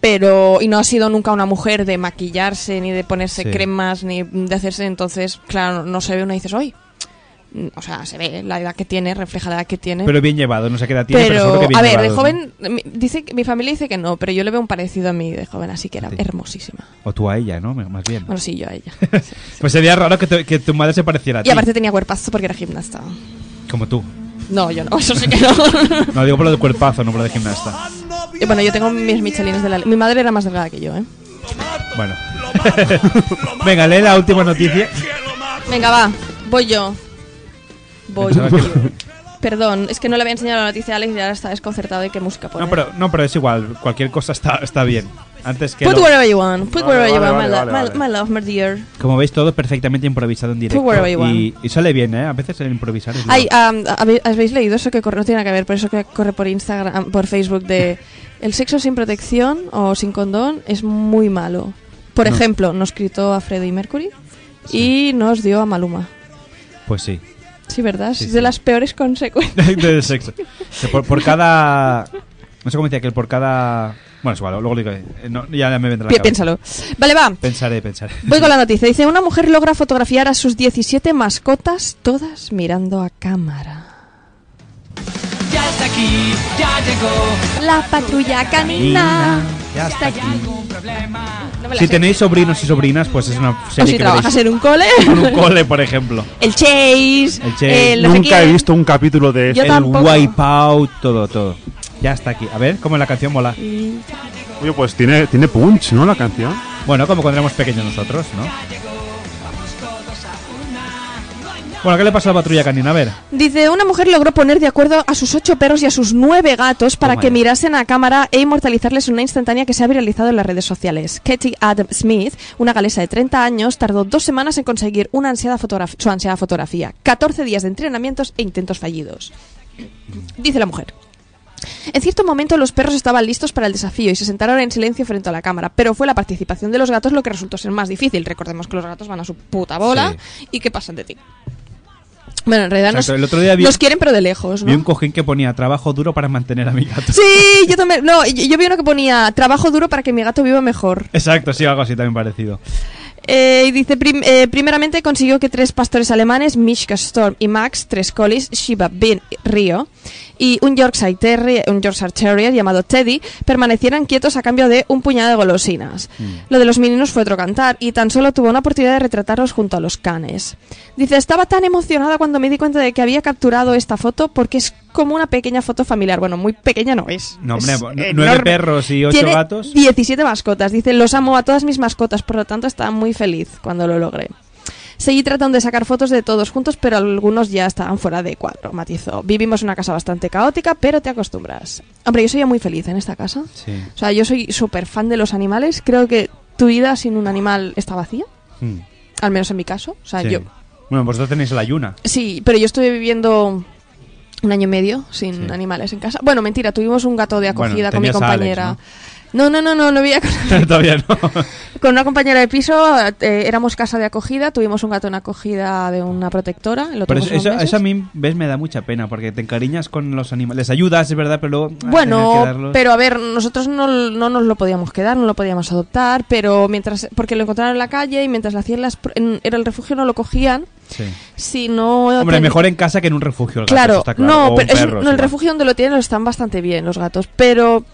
Pero, y no ha sido nunca una mujer de maquillarse, ni de ponerse Sí. cremas, ni de hacerse. Entonces, claro, no se ve uno y dices, hoy. O sea, se ve la edad que tiene, refleja la edad que tiene. Pero bien llevado, no sé qué edad tiene, pero, Pero, seguro que bien a ver, de joven, mi- dice, mi familia dice que no, pero yo le veo un parecido a mí de joven, así que era Sí. hermosísima. O tú a ella, ¿no? Más bien. Bueno, sí, yo a ella. Pues sería raro que, tu- que tu madre se pareciera a ti. Y aparte tenía cuerpazo porque era gimnasta. Como tú. No, yo no, eso sí que no. No, digo por lo de cuerpazo, no por lo de gimnasta. Y bueno, yo tengo mis michelines de la... Mi madre era más delgada que yo, ¿eh? Bueno. Venga, lee la última noticia. Venga, va. Voy yo. Voy que- Perdón, es que no le había enseñado la noticia a Alex y ahora está desconcertado de qué música poner. No, pero, no, pero es igual. Cualquier cosa está, está bien. Antes que Put lo- wherever you want. Put Vale, wherever you vale, want, my, vale, vale, my- my love, my dear. Como veis, todo perfectamente improvisado en directo. wherever you want. Y, y sale bien, ¿eh? A veces el improvisar es Ay, ¿habe- ¿habéis leído eso que corre? No tiene nada que ver, por eso que corre por Instagram, por Facebook de el sexo sin protección o sin condón es muy malo. Por No. ejemplo, nos gritó a Freddie Mercury y nos dio a Maluma. Pues sí. Sí, ¿verdad? Sí, es sí. de las peores consecuencias. Del sexo. Que por, por cada. No sé cómo decía que por cada. Bueno, es igual, luego digo. eh, no, ya me vendrá la cabeza. Piénsalo. Vale, va. Pensaré, pensaré. Voy con la noticia. Dice, una mujer logra fotografiar a sus 17 mascotas, todas mirando a cámara. Ya está aquí, ya llegó. La patrulla canina. Ya está aquí. No me la Si sé. tenéis sobrinos y sobrinas, pues es una O serie si que trabajas veréis en un cole. en un cole, por ejemplo. El Chase. El Chase. el no sé Nunca he quién. visto un capítulo de Yo eso. el tampoco. Wipeout, todo, todo. Ya está aquí. A ver, cómo la canción mola. Oye, pues tiene, tiene punch, ¿no? La canción. Bueno, como cuando éramos pequeños nosotros, ¿no? Bueno, ¿qué le pasa a la patrulla canina? A ver. Dice, una mujer logró poner de acuerdo a sus ocho perros y a sus nueve gatos para Toma que mirasen a cámara e inmortalizarles una instantánea que se ha viralizado en las redes sociales. Katie Adam Smith, una galesa de 30 años, tardó dos semanas en conseguir una ansiada su ansiada fotografía. 14 días de entrenamientos e intentos fallidos. Dice la mujer. En cierto momento los perros estaban listos para el desafío y se sentaron en silencio frente a la cámara, pero fue la participación de los gatos lo que resultó ser más difícil. Recordemos que los gatos van a su puta bola y que pasan de ti. Bueno, en realidad nos, el otro día vi- nos quieren pero de lejos, Vi un cojín que ponía trabajo duro para mantener a mi gato. Sí, yo también. No, yo, yo vi uno que ponía trabajo duro para que mi gato viva mejor. Exacto, sí, algo así también parecido. Eh, y dice, prim- eh, primeramente consiguió que tres pastores alemanes, Mishka Storm y Max, tres collies, Shiba, Bin y Rio, y un Yorkshire Terrier, un Yorkshire Terrier llamado Teddy, permanecieran quietos a cambio de un puñado de golosinas. Lo de los meninos fue otro cantar, y tan solo tuvo una oportunidad de retratarlos junto a los canes. Dice, estaba tan emocionada cuando me di cuenta de que había capturado esta foto porque es como una pequeña foto familiar. Bueno, muy pequeña no es. No, hombre, Es no- nueve enorme. perros y ocho Tiene gatos. 17 mascotas. Dice, los amo a todas mis mascotas, por lo tanto estaba muy feliz cuando lo logré. Seguí tratando de sacar fotos de todos juntos, pero algunos ya estaban fuera de cuadro, matizó. Vivimos en una casa bastante caótica, pero te acostumbras. Hombre, yo soy muy feliz en esta casa. Sí. O sea, yo soy súper fan de los animales. Creo que tu vida sin un animal está vacía, Mm, al menos en mi caso. O sea, sí. yo... Bueno, vosotros tenéis la yuna. Sí, pero yo estuve viviendo un año y medio sin Sí. animales en casa. Bueno, mentira, tuvimos un gato de Bueno, acogida con mi Alex, compañera. No, no, no, no, no vivía con, Todavía no. con una compañera de piso. eh, éramos casa de acogida, tuvimos un gato en acogida de una protectora. Lo Pero eso, eso- eso a mí, ves, me da mucha pena porque te encariñas con los animales. Les ayudas, es verdad, pero luego. ah, Bueno, pero a ver, nosotros no, no nos lo podíamos quedar, no lo podíamos adoptar, pero mientras, porque lo encontraron en la calle y mientras le hacían las, en, era el refugio no lo cogían, Sí. si no... Hombre, ten- mejor en casa que en un refugio. el gato, Claro, está claro. no, pero es- perro, no, el refugio donde lo tienen están bastante bien los gatos, pero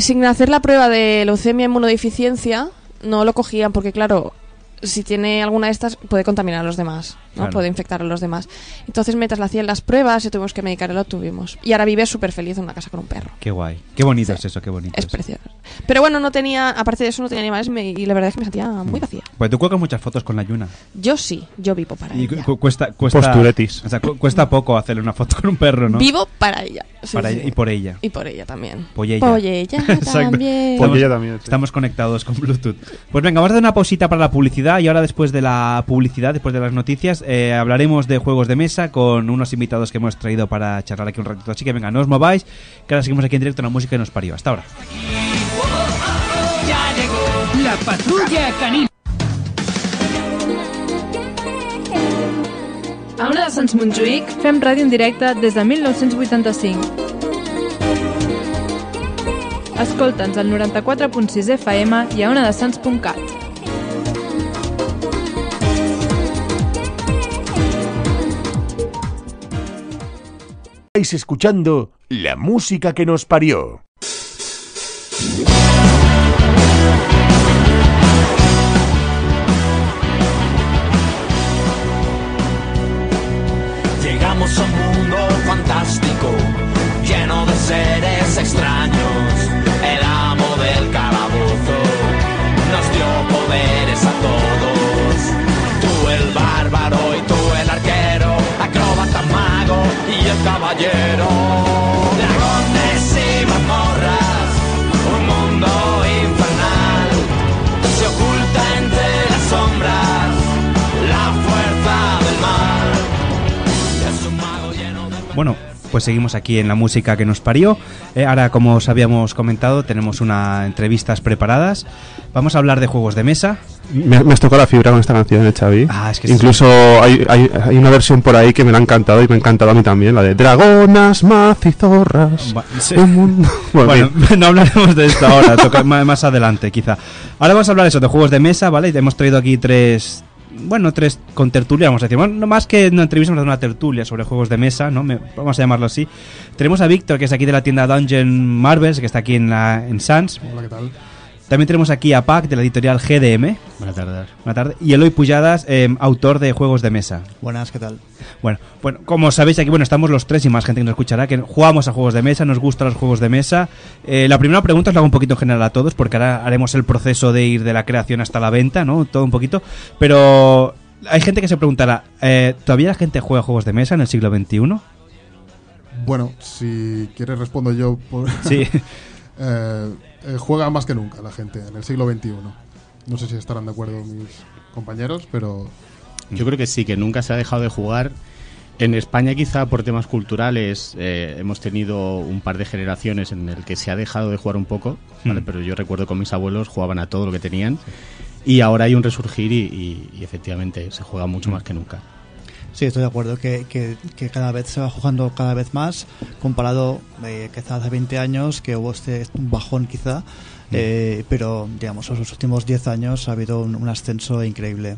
sin hacer la prueba de leucemia inmunodeficiencia no lo cogían porque claro, si tiene alguna de estas puede contaminar a los demás, ¿no? Claro. Puede infectar a los demás. Entonces mientras le hacían las pruebas y tuvimos que medicar, lo tuvimos. Y ahora vive súper feliz en una casa con un perro. Qué guay. Qué bonito es eso, qué bonito. Es precioso. Pero bueno, no tenía, aparte de eso no tenía animales me- y la verdad es que me sentía muy vacía. Pues tú cuelgas muchas fotos con la yuna. Yo sí, yo vivo para Y ella. cu- cuesta, cuesta, Posturetis. o sea, cu- cuesta poco hacerle una foto con un perro, ¿no? Vivo para ella. Sí, Para sí. ella- y por ella. Y por ella también. Pollella. Pollella Exacto. también. Por ella también, sí. Estamos conectados con Bluetooth. Pues venga, vamos a dar una pausita para la publicidad y ahora después de la publicidad, después de las noticias, eh, hablaremos de juegos de mesa con unos invitados que hemos traído para charlar aquí un ratito. Así que venga, no os mováis, que ahora seguimos aquí en directo en la música que nos parió. Hasta ahora. Ya llegó la patrulla canina. A Ona de Sants Montjuïc fem ràdio en directe des de 1985. Escolta'ns al 94.6 FM i a onadesans.cat. Estáis escuchando la música que nos parió. Bueno, pues seguimos aquí en la música que nos parió. Eh, ahora, como os habíamos comentado, tenemos unas entrevistas preparadas. Vamos a hablar de juegos de mesa. Me, me has tocado la fibra con esta canción, ¿eh, Xavi? Ah, es que Incluso hay, hay, hay una versión por ahí que me la ha encantado y me ha encantado a mí también, la de Dragonas, Macizorras. Va- sí. un mundo- Bueno, Bueno, no hablaremos de esto ahora, toca ma- más adelante quizá. Ahora vamos a hablar eso de juegos de mesa, ¿vale? Y hemos traído aquí tres, bueno, tres con tertulia, vamos a decir. Bueno, no más que una entrevista, vamos a hacer una tertulia sobre juegos de mesa, ¿no? Me- vamos a llamarlo así. Tenemos a Víctor, que es aquí de la tienda Dungeon Marvels, que está aquí en, la, en Sans. Hola, ¿qué tal? También tenemos aquí a Pac, de la editorial GDM. Buenas tardes. Buenas tardes. Y Eloy Pujadas, eh, autor de juegos de mesa. Buenas, ¿qué tal? Bueno, bueno, como sabéis aquí, bueno, estamos los tres y más gente que nos escuchará, que jugamos a juegos de mesa, nos gustan los juegos de mesa. Eh, la primera pregunta os la hago un poquito en general a todos, porque ahora haremos el proceso de ir de la creación hasta la venta, ¿no? Todo un poquito. Pero hay gente que se preguntará, eh, ¿todavía la gente juega juegos de mesa en el siglo XXI? Bueno, si quieres respondo yo. Por... Sí. Eh, eh, juega más que nunca la gente en el siglo XXI. No sé si estarán de acuerdo mis compañeros, pero Yo creo que sí, que nunca se ha dejado de jugar. En España quizá por temas culturales eh, hemos tenido un par de generaciones en el que se ha dejado de jugar un poco, ¿vale? Mm. pero yo recuerdo con mis abuelos jugaban a todo lo que tenían y ahora hay un resurgir y, y- y efectivamente se juega mucho más que nunca. Sí, estoy de acuerdo que, que, que cada vez se va jugando cada vez más, comparado eh, quizá hace 20 años, que hubo este un bajón quizá, eh, pero digamos, en los últimos 10 años ha habido un, un ascenso increíble.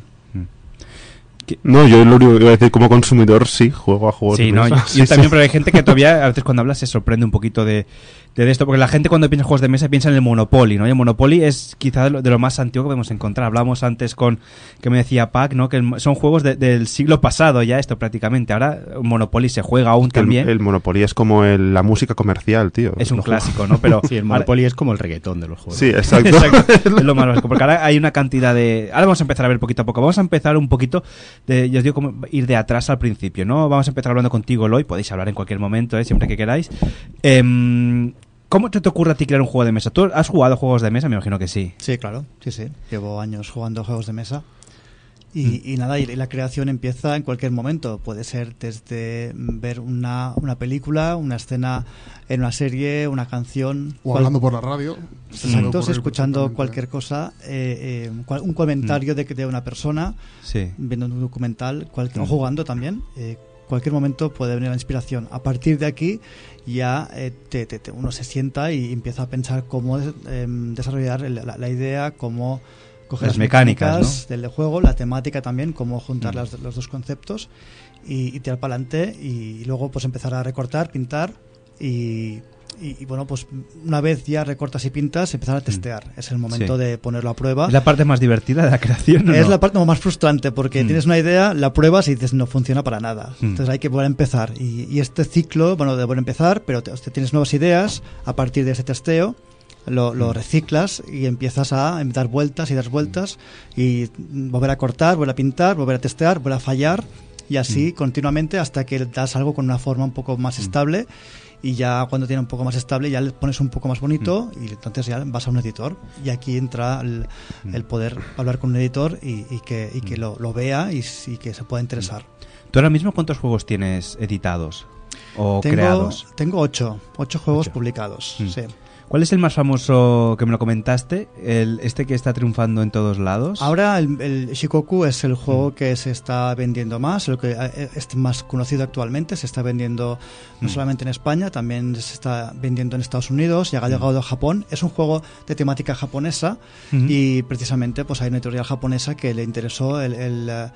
No, yo lo único que iba a decir como consumidor, sí, juego a juegos Sí, de no, mesa. yo, Sí, yo sí. también, pero hay gente que todavía, a veces cuando habla, se sorprende un poquito de, de esto, porque la gente cuando piensa en juegos de mesa piensa en el Monopoly, ¿no? Y el Monopoly es quizá de lo, de lo más antiguo que podemos encontrar. Hablamos antes con, que me decía Pac, ¿no? Que el- son juegos de- del siglo pasado ya esto prácticamente. Ahora Monopoly se juega aún Es que el- también. El, Monopoly es como el- la música comercial, tío. Es un clásico, ¿no? Pero Sí, el Monopoly es como el reggaetón de los juegos. Sí, exacto. es lo más básico, porque ahora hay una cantidad de... Ahora vamos a empezar a ver poquito a poco. Vamos a empezar un poquito, de, yo os digo, como ir de atrás al principio, ¿no? Vamos a empezar hablando contigo, Loy. Podéis hablar en cualquier momento, ¿eh? siempre que queráis. Em, ¿Cómo te, te ocurre a ti crear un juego de mesa? ¿Tú has jugado juegos de mesa? Me imagino que sí. Sí, claro, sí, sí. Llevo años jugando juegos de mesa. Y, y nada, y la creación empieza en cualquier momento. Puede ser desde ver una, una película, una escena en una serie, una canción. O cual- hablando por la radio. Exacto, escuchando cualquier cosa, eh, eh, cual- un comentario de, de una persona, Sí. viendo un documental, cual- o Mm. jugando también. eh, cualquier momento puede venir la inspiración. A partir de aquí ya eh, te- uno se sienta y empieza a pensar cómo eh, desarrollar la, la idea, cómo coger Las mecánicas, del juego, la temática también, cómo juntar Mm. las- los dos conceptos y, y tirar para adelante y, luego pues empezar a recortar, pintar y, y- y, bueno, pues una vez ya recortas y pintas, empezar a testear. Es el momento Mm. Sí. de ponerlo a prueba. ¿Es la parte más divertida de la creación? ¿o Es no? la parte más frustrante porque Mm. tienes una idea, la pruebas y dices no funciona para nada. Mm. Entonces hay que volver a empezar. Y, y este ciclo, bueno, de volver a empezar, pero te- te tienes nuevas ideas a partir de ese testeo, lo, lo Mm. reciclas y empiezas a dar vueltas y dar vueltas y volver a cortar, volver a pintar, volver a testear, volver a fallar y así Mm. continuamente hasta que das algo con una forma un poco más estable. Y ya cuando tiene un poco más estable, ya le pones un poco más bonito Mm. y entonces ya vas a un editor. Y aquí entra el, el poder hablar con un editor y, y que, y Mm. que lo, lo vea y, que se pueda interesar. ¿Tú ahora mismo cuántos juegos tienes editados o tengo, creados? tengo ocho, ocho juegos publicados. Mm. Sí. ¿Cuál es el más famoso que me lo comentaste? El, ¿Este que está triunfando en todos lados? Ahora el, el Shikoku es el juego Mm. que se está vendiendo más, el que eh, es más conocido actualmente, se está vendiendo no Mm. solamente en España, también se está vendiendo en Estados Unidos, ya ha Mm. llegado a Japón. Es un juego de temática japonesa Ujú. y precisamente pues hay una editorial japonesa que le interesó el, el, eh,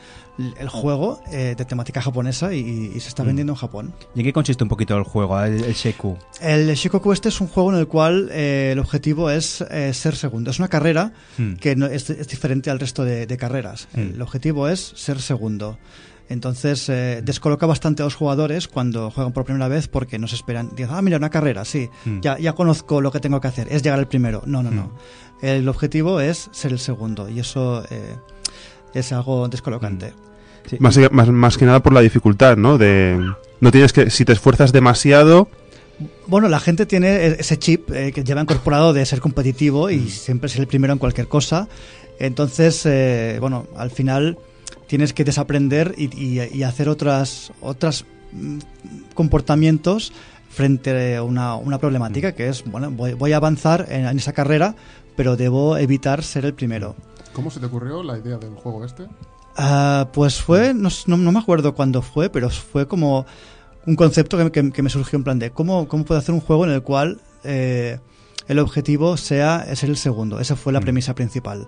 el juego eh, de temática japonesa y, y se está vendiendo en Japón. ¿Y en qué consiste un poquito el juego, el, Sheku? El Shikoku este es un juego en el cual eh, el objetivo es eh, ser segundo. Es una carrera Hmm. que no, es, es diferente al resto de, de carreras. Hmm. El objetivo es ser segundo. Entonces eh, descoloca bastante a los jugadores cuando juegan por primera vez porque no se esperan. Dicen, ah, mira, una carrera, sí, Hmm. ya, ya conozco lo que tengo que hacer, es llegar al primero. No, no, no. El objetivo es ser el segundo y eso eh, es algo descolocante. Más, más, más que nada por la dificultad, ¿no? De, no tienes que, si te esfuerzas demasiado, Bueno, la gente tiene e- ese chip eh, que lleva incorporado de ser competitivo y siempre ser el primero en cualquier cosa. Entonces, eh, bueno, al final tienes que desaprender y, y- y hacer otras, otras mm, comportamientos frente a una, una problemática que es, bueno, voy, voy a avanzar en, en esa carrera, pero debo evitar ser el primero. ¿Cómo se te ocurrió la idea del juego este? Ah, pues fue, no- no me acuerdo cuándo fue, pero fue como un concepto que, que- que me surgió en plan de cómo, cómo puedo hacer un juego en el cual eh, el objetivo sea ser el segundo. Esa fue la premisa principal.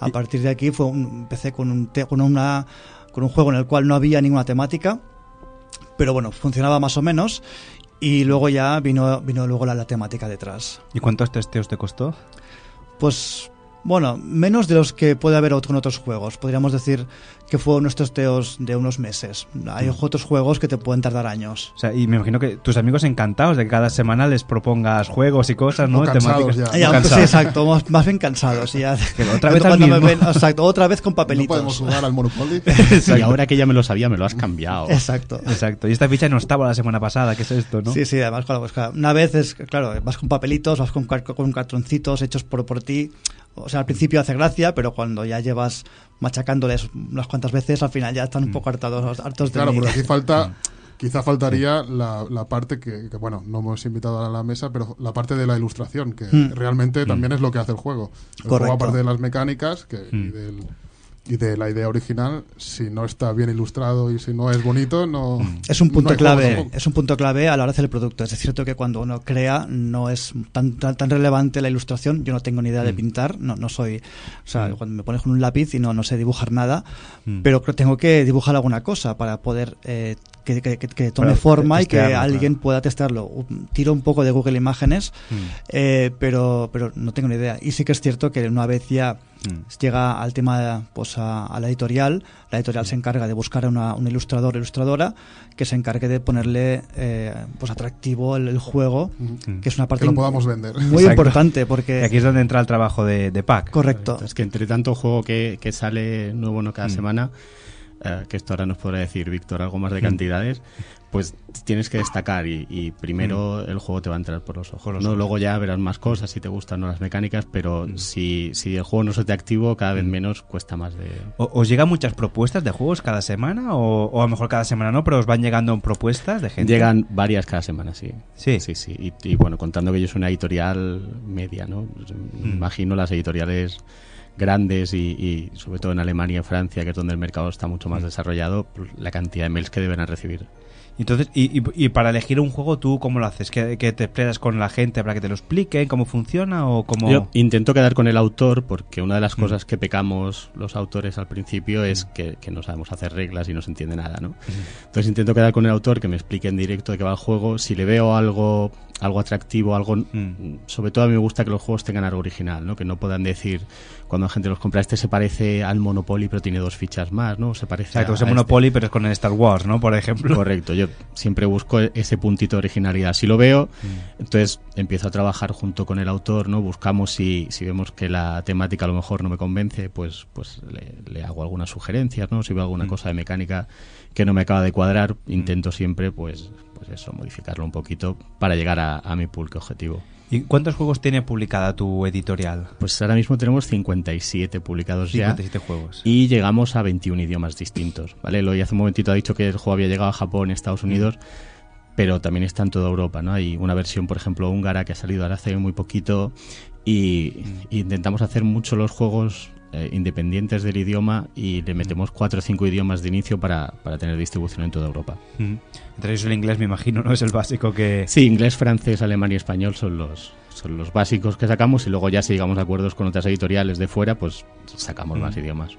A partir de aquí fue un- empecé con un, te- con, una, con un juego en el cual no había ninguna temática, pero bueno, funcionaba más o menos. Y luego ya vino, vino luego la, la temática detrás. ¿Y cuántos testeos te costó? Pues bueno, menos de los que puede haber otro en otros juegos. Podríamos decir que fue unos testeos de unos meses. Hay Mm. otros juegos que te pueden tardar años. O sea, y me imagino que tus amigos encantados de que cada semana les propongas juegos y cosas, ¿no? O cansados Temáticas. ya. Ya, O pues, sí, exacto, más, más bien cansados. Ya. Otra vez al Cuando me mismo. ven- exacto, otra vez con No papelitos. podemos jugar al Monopoly. Y ahora que ya me lo sabía, me lo has cambiado. Exacto. Exacto. Y esta ficha no estaba la semana pasada, ¿qué es esto, no? Sí, sí, además, claro, pues, claro, una vez es, claro, vas con papelitos, vas con, con cartoncitos hechos por, por ti. O sea, al principio hace gracia, pero cuando ya llevas machacándoles unas cuantas veces, al final ya están un poco hartados, hartos de Claro, mí. porque aquí falta, quizá faltaría la, la parte que, que, bueno, no hemos invitado a la mesa, pero la parte de la ilustración, que Mm. realmente también es lo que hace el juego. El Correcto. juego, aparte de las mecánicas que, y, Mm. del- y de la idea original, si no está bien ilustrado y si no es bonito, no. Es un no punto juego clave, es un punto clave a la hora de hacer el producto. Es cierto que cuando uno crea no es tan, tan, tan relevante la ilustración. Yo no tengo ni idea de pintar, no, no soy, o sea, cuando me pones con un lápiz y no, no sé dibujar nada, Mm. pero tengo que dibujar alguna cosa para poder eh, que, que- que- tome forma y que alguien pueda testarlo. Tiro un poco de Google Imágenes, Mm. eh, pero, pero no tengo ni idea. Y sí que es cierto que una vez ya Mm. llega al tema pues a, a la editorial, la editorial se encarga de buscar a una, un ilustrador o ilustradora que se encargue de ponerle eh, pues atractivo el, el juego, Mm. que es una parte Que lo podamos vender. muy Exacto. importante Y porque aquí es donde entra el trabajo de, de Pac. correcto. Es que entre tanto juego que, que sale nuevo no cada Mm. semana, eh, que esto ahora nos podrá decir Víctor algo más de Mm. cantidades, pues tienes que destacar y, y primero el juego te va a entrar por los ojos. Mm. los ¿no? ojos. Luego ya verás más cosas si te gustan no las mecánicas, pero Mm. si, si el juego no se te activo, cada vez menos cuesta más de... ¿O- ¿Os llegan muchas propuestas de juegos cada semana? O, o a lo mejor cada semana no, pero os van llegando propuestas de gente? Llegan varias cada semana, sí. Sí. Sí, sí. Y, y bueno, contando que yo soy una editorial media, ¿no? Mm. Imagino las editoriales grandes y, y sobre todo en Alemania y Francia, que es donde el mercado está mucho más Mm. desarrollado, pues, la cantidad de mails que deben recibir. Entonces, y, y- y para elegir un juego, ¿tú cómo lo haces? ¿Que, que te esperas con la gente para que te lo expliquen? ¿Cómo funciona? ¿O cómo...? Yo intento quedar con el autor porque una de las Mm. cosas que pecamos los autores al principio es que, que no sabemos hacer reglas y no se entiende nada, ¿no? Entonces intento quedar con el autor que me explique en directo de qué va el juego. Si le veo algo, algo atractivo, algo... Mm. Sobre todo a mí me gusta que los juegos tengan algo original, ¿no? Que no puedan decir cuando la gente los compra, este se parece al Monopoly pero tiene dos fichas más, ¿no? Se parece Exacto, a, es este". Monopoly, pero es con el Star Wars, ¿no? Por ejemplo. Correcto, yo siempre busco ese puntito de originalidad. Si lo veo, Mm. entonces empiezo a trabajar junto con el autor, ¿no? Buscamos si, si vemos que la temática a lo mejor no me convence, pues, pues le, le hago algunas sugerencias, ¿no? Si veo alguna Mm. cosa de mecánica que no me acaba de cuadrar, intento siempre, pues, pues eso, modificarlo un poquito para llegar a, a mi pulque objetivo. ¿Y cuántos juegos tiene publicada tu editorial? Pues ahora mismo tenemos 57 publicados ya. 57 juegos. Y llegamos a 21 idiomas distintos, ¿vale? Lo hace un momentito ha dicho que el juego había llegado a Japón Estados Unidos, pero también está en toda Europa, ¿no? Hay una versión, por ejemplo, húngara que ha salido ahora hace muy poquito y, y intentamos hacer mucho los juegos eh, independientes del idioma y le metemos cuatro o cinco idiomas de inicio para, para tener distribución en toda Europa. Mm. Entre ellos el inglés, me imagino, ¿no? Es el básico que... Sí, inglés, francés, alemán y español son los son los básicos que sacamos y luego ya si llegamos a acuerdos con otras editoriales de fuera, pues sacamos más idiomas.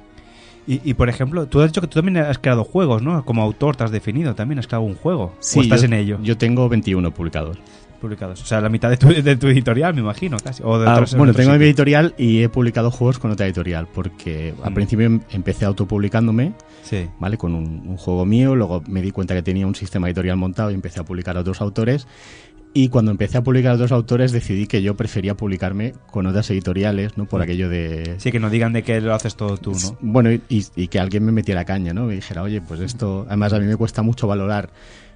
Y, y, por ejemplo, tú has dicho que tú también has creado juegos, ¿no? Como autor te has definido también, has creado un juego. Sí, ¿O estás yo- en ello? Yo tengo 21 publicados. Publicados. O sea, la mitad de tu, de tu editorial, me imagino, casi. O de Ah, otros- bueno, tengo mi editorial y he publicado juegos con otra editorial, porque al Mm. principio em- empecé autopublicándome, Sí. ¿vale? Con un, un juego mío, luego me di cuenta que tenía un sistema editorial montado y empecé a publicar a otros autores. Y cuando empecé a publicar a otros autores decidí que yo prefería publicarme con otras editoriales, ¿no? Por Mm. aquello de... Sí, que no digan de que lo haces todo tú, ¿no? Bueno, y, y- y que alguien me metiera caña, ¿no? Me dijera, oye, pues esto... Además, a mí me cuesta mucho valorar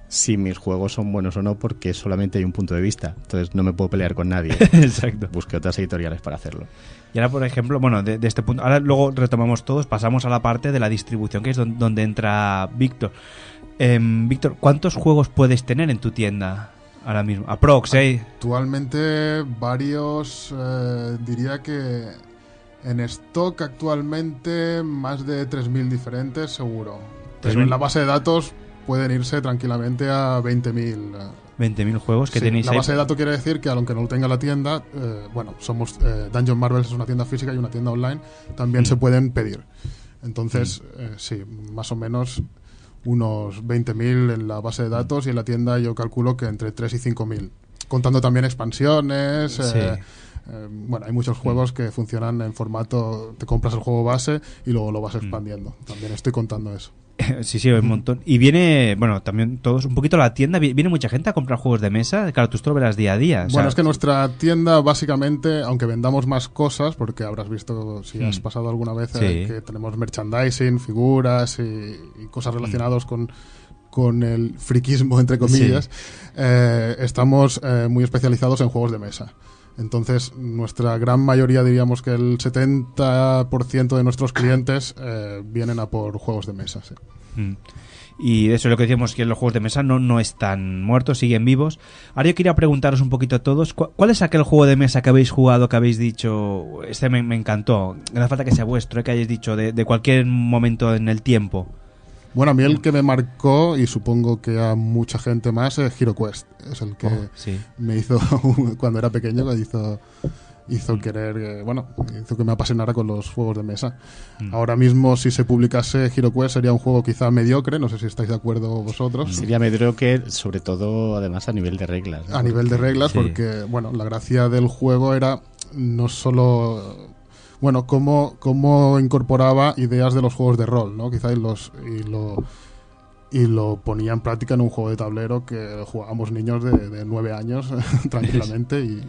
si mis juegos son buenos o no porque solamente hay un punto de vista. Entonces no me puedo pelear con nadie. Exacto. Busqué otras editoriales para hacerlo. Y ahora, por ejemplo, bueno, de, de este punto, ahora luego retomamos todos, pasamos a la parte de la distribución, que es don- donde entra Víctor. Em, Víctor, ¿cuántos juegos puedes tener en tu tienda ahora mismo? Aprox, ¿eh? Actualmente varios, eh, diría que en stock actualmente más de 3.000 diferentes seguro. Pero 3.000. en la base de datos pueden irse tranquilamente a 20.000. eh. 20.000 juegos que Sí, tenéis la ahí. base de datos quiere decir que aunque no lo tenga la tienda, eh, bueno, somos eh, Dungeon Marvels es una tienda física y una tienda online, también Mm. se pueden pedir. Entonces, eh, sí, más o menos unos 20.000 en la base de datos y en la tienda yo calculo que entre 3 y 5.000. Contando también expansiones. Sí. eh, eh, bueno, hay muchos juegos que funcionan en formato, te compras el juego base y luego lo vas Mm. expandiendo. También estoy contando eso. Sí, sí, un montón. Y viene, bueno, también todos, un poquito la tienda, vi- viene mucha gente a comprar juegos de mesa. Claro, tú esto lo verás día a día. o sea, Bueno, es que nuestra tienda básicamente, aunque vendamos más cosas, porque habrás visto si has Mm. pasado alguna vez eh, que tenemos merchandising, figuras y, y cosas relacionadas con, con el friquismo, entre comillas, eh, estamos eh, muy especializados en juegos de mesa. Entonces, nuestra gran mayoría, diríamos que el 70% de nuestros clientes eh, vienen a por juegos de mesa. sí. Mm. Y eso es lo que decíamos, que los juegos de mesa no, no están muertos, siguen vivos. Ahora yo quería preguntaros un poquito a todos, ¿cu- ¿cuál es aquel juego de mesa que habéis jugado, que habéis dicho, este me, me encantó? No hace falta que sea vuestro, eh, que hayáis dicho de, de cualquier momento en el tiempo. Bueno, a mí el que me marcó, y supongo que a mucha gente más, es Hero Quest. Es el que Oh, sí. me hizo, cuando era pequeño, me hizo, hizo querer, eh, bueno, hizo que me apasionara con los juegos de mesa. Mm. Ahora mismo, si se publicase Hero Quest, sería un juego quizá mediocre, no sé si estáis de acuerdo vosotros. Sería mediocre, sobre todo, además, a nivel de reglas. ¿no? A nivel de reglas, Sí. porque, bueno, la gracia del juego era no solo bueno, cómo, cómo incorporaba ideas de los juegos de rol, ¿no? Quizá y, los, y, lo, y lo ponía en práctica en un juego de tablero que jugábamos niños de, de nueve años tranquilamente y,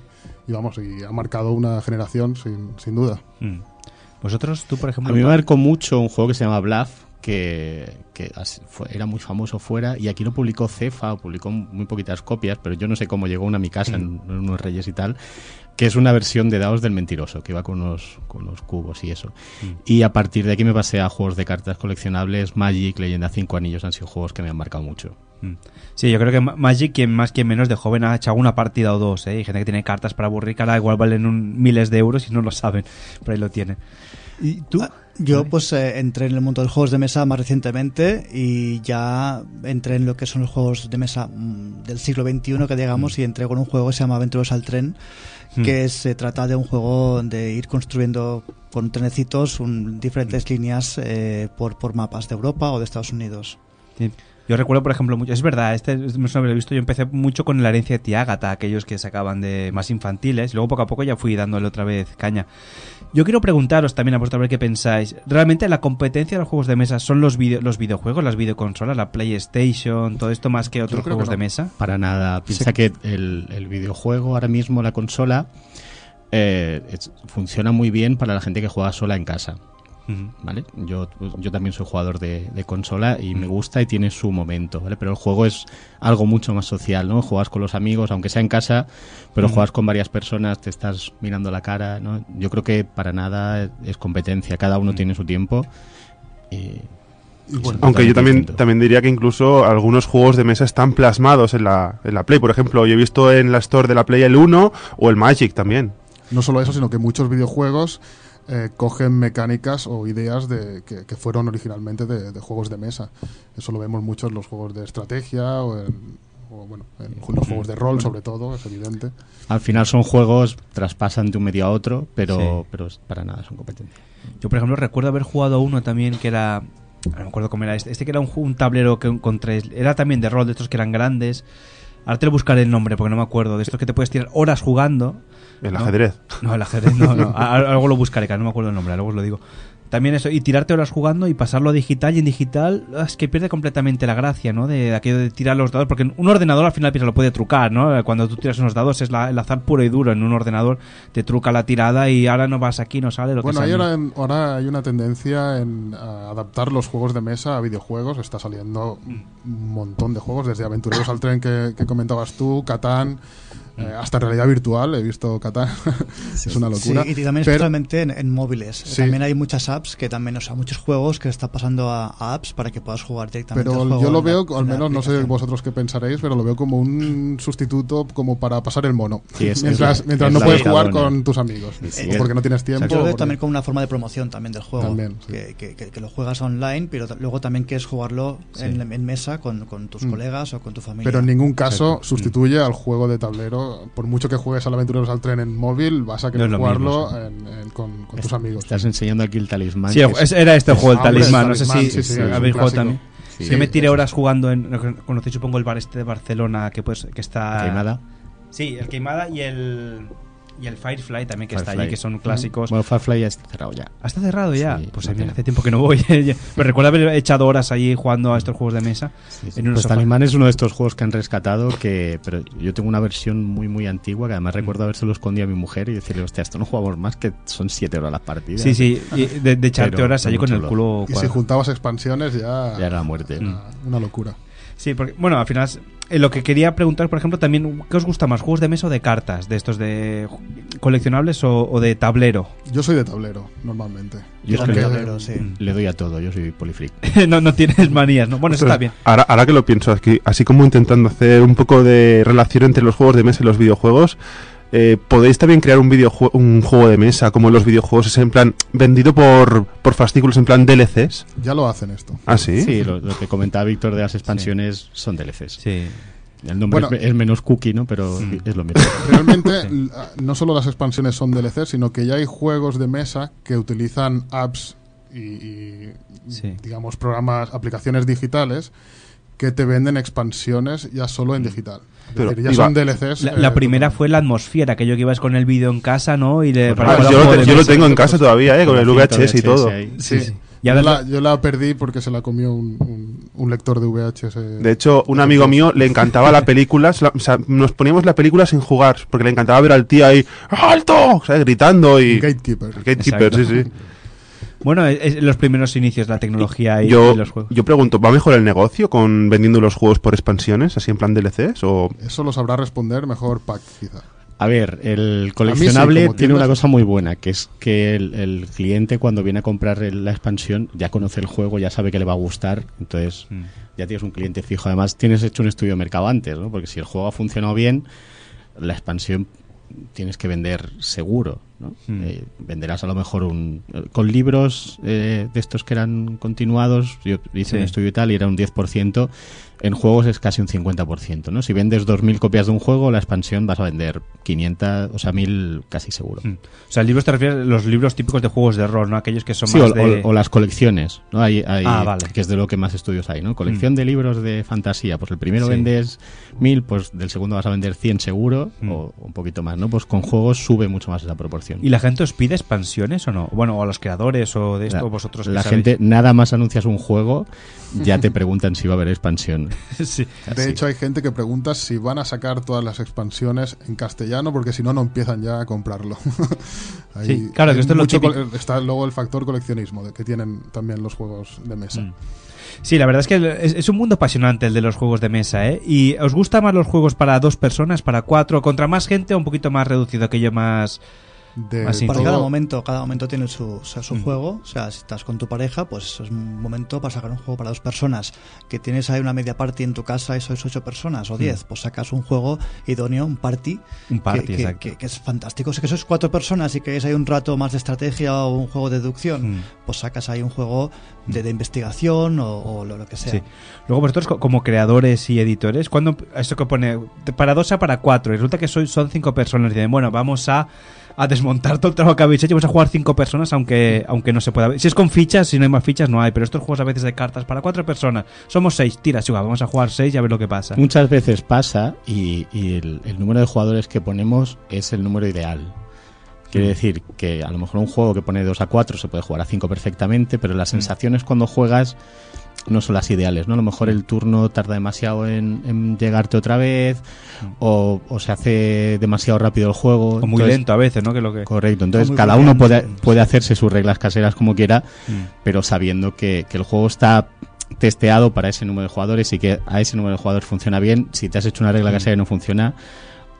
y vamos, y ha marcado una generación sin, sin duda. Mm. Vosotros, tú, por ejemplo. A mí me marcó mucho un juego que se llama Bluff, que, que era muy famoso fuera, y aquí lo publicó Cefa, publicó muy poquitas copias, pero yo no sé cómo llegó una a mi casa en, en unos reyes y tal, que es una versión de Daos del Mentiroso, que iba con unos, con unos cubos y eso. Y a partir de aquí me pasé a juegos de cartas coleccionables, Magic, Leyenda 5 Anillos, han sido juegos que me han marcado mucho. Mm. Sí, yo creo que Ma- Magic, quien más, quien menos de joven, ha echado una partida o dos, ¿eh? Hay gente que tiene cartas para aburrir, que ahora igual valen un- miles de euros y no lo saben, pero ahí lo tienen. ¿Y tú? Yo pues eh, entré en el mundo de los juegos de mesa más recientemente y ya entré en lo que son los juegos de mesa mm, del siglo XXI que digamos y entré con un juego que se llama Aventuras al Tren Mm. que se trata de un juego de ir construyendo con trenecitos un- diferentes líneas eh, por, por mapas de Europa o de Estados Unidos. Sí. Yo recuerdo, por ejemplo, mucho, es verdad, este no lo había visto, yo empecé mucho con la herencia de Tiágata, aquellos que sacaban de más infantiles, y luego poco a poco ya fui dándole otra vez caña. Yo quiero preguntaros también a vosotros a ver qué pensáis. ¿Realmente la competencia de los juegos de mesa son los, video- los videojuegos, las videoconsolas, la PlayStation, todo esto más que otros juegos que de mesa? Para nada. Piensa que el, el videojuego, ahora mismo la consola, eh, es- funciona muy bien para la gente que juega sola en casa. ¿Vale? Yo, yo también soy jugador de, de consola y me gusta y tiene su momento, ¿vale? Pero el juego es algo mucho más social, ¿no? Juegas con los amigos, aunque sea en casa, pero juegas con varias personas, te estás mirando la cara, ¿no? Yo creo que para nada es competencia, cada uno tiene su tiempo y... Aunque yo también, también diría que incluso algunos juegos de mesa están plasmados en la, en la Play. Por ejemplo, yo he visto en la Store de la Play el 1 o el Magic también. No solo eso, sino que muchos videojuegos eh, cogen mecánicas o ideas de, que, que fueron originalmente de, de juegos de mesa. Eso lo vemos mucho en los juegos de estrategia o, en, o, bueno, en los juegos de rol, sobre todo, es evidente. Al final son juegos, traspasan de un medio a otro, pero, Sí. pero para nada son competencia. Yo, por ejemplo, recuerdo haber jugado uno también que era. No me acuerdo cómo era este. Este que era un, un tablero que, con tres. Era también de rol, de estos que eran grandes. Ahora te lo buscaré el nombre porque no me acuerdo. De estos que te puedes tirar horas jugando. El ¿no? ajedrez. No, el ajedrez no, no. Algo lo buscaré, que no me acuerdo el nombre, luego os lo digo. También eso, y tirarte horas jugando y pasarlo a digital. Y en digital ah, es que pierde completamente la gracia, ¿no? De, aquello de tirar los dados. Porque un ordenador al final piensa, lo puede trucar, ¿no? Cuando tú tiras unos dados es la- el azar puro y duro. En un ordenador te truca la tirada y ahora no vas aquí, no sale lo Bueno, que sale. ahora, en- ahora hay una tendencia en adaptar los juegos de mesa a videojuegos. Está saliendo un montón de juegos, desde Aventureros al Tren que, que comentabas tú, Catán, Eh, hasta en realidad virtual, he visto Catán, es una locura. Sí, y también Pero- especialmente en, en móviles. Sí. También hay muchas apps que también, o sea, muchos juegos que está pasando a, a apps para que puedas jugar directamente. Pero juego yo lo en la- veo, al menos no sé vosotros qué pensaréis, pero lo veo como un sustituto como para pasar el mono. Sí, es- mientras es la- mientras es no puedes jugar con tus amigos. Sí, o porque no tienes tiempo. Yo lo veo porque- también como una forma de promoción también del juego. También, sí. que, que- que- que lo juegas online, pero luego también quieres jugarlo Sí. en, en mesa con, con tus Mm. colegas o con tu familia. Pero en ningún caso Exacto. sustituye al juego de tablero. Por mucho que juegues al Aventureros al Tren en móvil, vas a querer No es lo jugarlo mismo, en- en- con, con tus amigos. Estás enseñando aquí el talismán. Sí, es- era este el juego, el Ah, talismán. No sé si sí, sí, es un habéis jugado también. Sí. Yo me tiré horas jugando en. Conocéis, supongo, el bar este de Barcelona que, pues, que está. Queimada. Sí, el Queimada y el. Y el Firefly también, que está allí, que son clásicos. Bueno, Firefly ya está cerrado ya. ¿Ah, ¿Está cerrado ya? Sí, pues a mí hace tiempo que no voy. Pero recuerdo haber echado horas allí jugando a estos juegos de mesa. en unos Pues. Talismán es uno de estos juegos que han rescatado que pero yo tengo una versión muy muy antigua que Mm. además recuerdo habérselo escondido a mi mujer y decirle, hostia, esto no jugamos más que son 7 horas las partidas. Sí, sí, y de, de echarte Pero horas allí con el culo Y si juntabas expansiones ya... Ya era la muerte. Una, una locura. Sí, porque, bueno, al final, eh, lo que quería preguntar, por ejemplo, también, ¿qué os gusta más? ¿Juegos de mesa o de cartas? ¿De estos de coleccionables o, o de tablero? Yo soy de tablero, normalmente. Yo Aunque- le, tablero, sí. le doy a todo, yo soy polifreak. no, no tienes manías, ¿no? Bueno, eso está bien. Ahora, ahora que lo pienso, aquí, así como intentando hacer un poco de relación entre los juegos de mesa y los videojuegos, eh, podéis también crear un videojue- un juego de mesa como los videojuegos, es en plan vendido por, por fascículos, en plan DLCs. Ya lo hacen esto. ¿Ah, sí? Sí, lo, lo que comentaba Víctor de las expansiones son DLCs. Sí. El nombre Bueno. es, es menos cookie, ¿no? Pero Mm. es lo mismo. Realmente, l- no solo las expansiones son DLC, sino que ya hay juegos de mesa que utilizan apps y, y, Sí. digamos, programas, aplicaciones digitales que te venden expansiones ya solo en digital. Pero decir, ya iba- son DLCs. La, eh, la primera fue la atmósfera, aquello que ibas con el vídeo en casa, ¿no? Y le, Ah, para yo, lo, te- yo lo tengo en casa todavía, eh, con el VHS y todo. Sí. sí. Y Yo la, yo perdí porque se la comió un, un- un lector de VHS. De hecho, un amigo mío le encantaba la película, se la- o sea, nos poníamos la película sin jugar, porque le encantaba ver al tío ahí, ¡alto! Gritando y... Gatekeeper. El Gatekeeper, Exacto. sí, sí. Bueno, es, es los primeros inicios de la tecnología y, Yo, y los juegos. yo pregunto, ¿va mejor el negocio con vendiendo los juegos por expansiones, así en plan DLCs? O... Eso lo sabrá responder mejor Pac, quizá. A ver, el coleccionable tiene una cosa muy buena, que es que el, el cliente cuando viene a comprar la expansión ya conoce el juego, ya sabe que le va a gustar, entonces Mm. ya tienes un cliente fijo. Además, tienes hecho un estudio de mercado antes, ¿no? Porque si el juego ha funcionado bien, la expansión tienes que vender seguro, ¿no? Mm. Eh, venderás a lo mejor un... Con libros eh, de estos que eran continuados, yo hice Sí. un estudio y tal, y era un 10%, en juegos es casi un 50%, ¿no? Si vendes 2.000 copias de un juego, la expansión vas a vender 500, o sea, 1.000 casi seguro. Mm. O sea, libros te refieres a los libros típicos de juegos de rol, ¿no? Aquellos que son Sí, más o, de... o- o las colecciones, ¿no? Hay, hay- Ah, vale. Que es de lo que más estudios hay, ¿no? Colección Mm. de libros de fantasía. Pues el primero Sí. vendes mil, pues del segundo vas a vender 100 seguro, Mm. o un poquito más, ¿no? Pues con juegos sube mucho más esa proporción. ¿Y la gente os pide expansiones o no? Bueno, o a los creadores o de esto, la, vosotros la sabéis. gente, nada más anuncias un juego, ya te preguntan si va a haber expansión. sí. De hecho, hay gente que pregunta si van a sacar todas las expansiones en castellano, porque si no, no empiezan ya a comprarlo. Hay- Sí, claro, que esto es lo Está luego el factor coleccionismo de que tienen también los juegos de mesa. Mm. Sí, la verdad es que es, es un mundo apasionante el de los juegos de mesa, ¿eh? ¿Y os gustan más los juegos para dos personas, para cuatro, contra más gente o un poquito más reducido, aquello más... De Para cada momento, cada momento tiene su, o sea, su Mm. juego. O sea, si estás con tu pareja, pues es un momento para sacar un juego para dos personas. Que tienes ahí una media party en tu casa y sois ocho personas o diez, pues sacas un juego idóneo, un party. Mm. Un party, que, exacto. que- que es fantástico. Si que sois cuatro personas y queréis ahí un rato más de estrategia o un juego de deducción, Mm. pues sacas ahí un juego de, de investigación o, o lo, lo que sea. Sí. Luego vosotros co- como creadores y editores, cuando esto que pone para dos a para cuatro, y resulta que soy, son cinco personas, dicen, bueno, vamos a, a desmontar todo el trabajo que habéis hecho, vamos a jugar cinco personas, aunque, aunque no se pueda. Si es con fichas, si no hay más fichas, no hay, pero estos juegos a veces de cartas para cuatro personas, somos seis, tira, chuga, vamos a jugar seis y a ver lo que pasa. Muchas veces pasa y, y el, el número de jugadores que ponemos es el número ideal. Quiere Mm. decir que a lo mejor un juego que pone 2 a 4 se puede jugar a 5 perfectamente, pero Mm. las sensaciones cuando juegas no son las ideales, ¿no? A lo mejor el turno tarda demasiado en, en llegarte otra vez o, o se hace demasiado rápido el juego. Mm. O muy Entonces- lento a veces, ¿no? Que lo que... Correcto, entonces cada uno puede, puede hacerse sus reglas caseras como quiera, Mm. pero sabiendo que, que el juego está testeado para ese número de jugadores y que a ese número de jugadores funciona bien. Si te has hecho una regla Mm. casera y no funciona,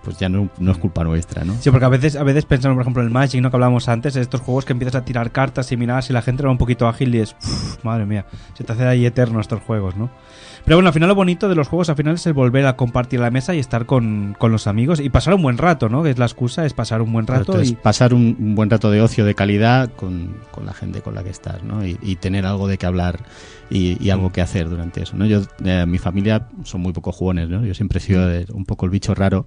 pues ya no, no es culpa nuestra, ¿no? Sí, porque a veces, a veces pensamos, por ejemplo, en el Magic, ¿no? Que hablábamos antes, de estos juegos que empiezas a tirar cartas y mirar si la gente era un poquito ágil y es, "Uf, madre mía, se te hace ahí eterno estos juegos, ¿no? Pero bueno, al final lo bonito de los juegos al final es el volver a compartir la mesa y estar con, con los amigos y pasar un buen rato, ¿no? Que es la excusa, es pasar un buen rato y... pasar un, un buen rato de ocio de calidad con, con la gente con la que estás, ¿no? Y, y tener algo de que hablar y, y algo que hacer durante eso, ¿no? Yo, eh, mi familia son muy pocos jugones, ¿no? Yo siempre he sido de- un poco el bicho raro.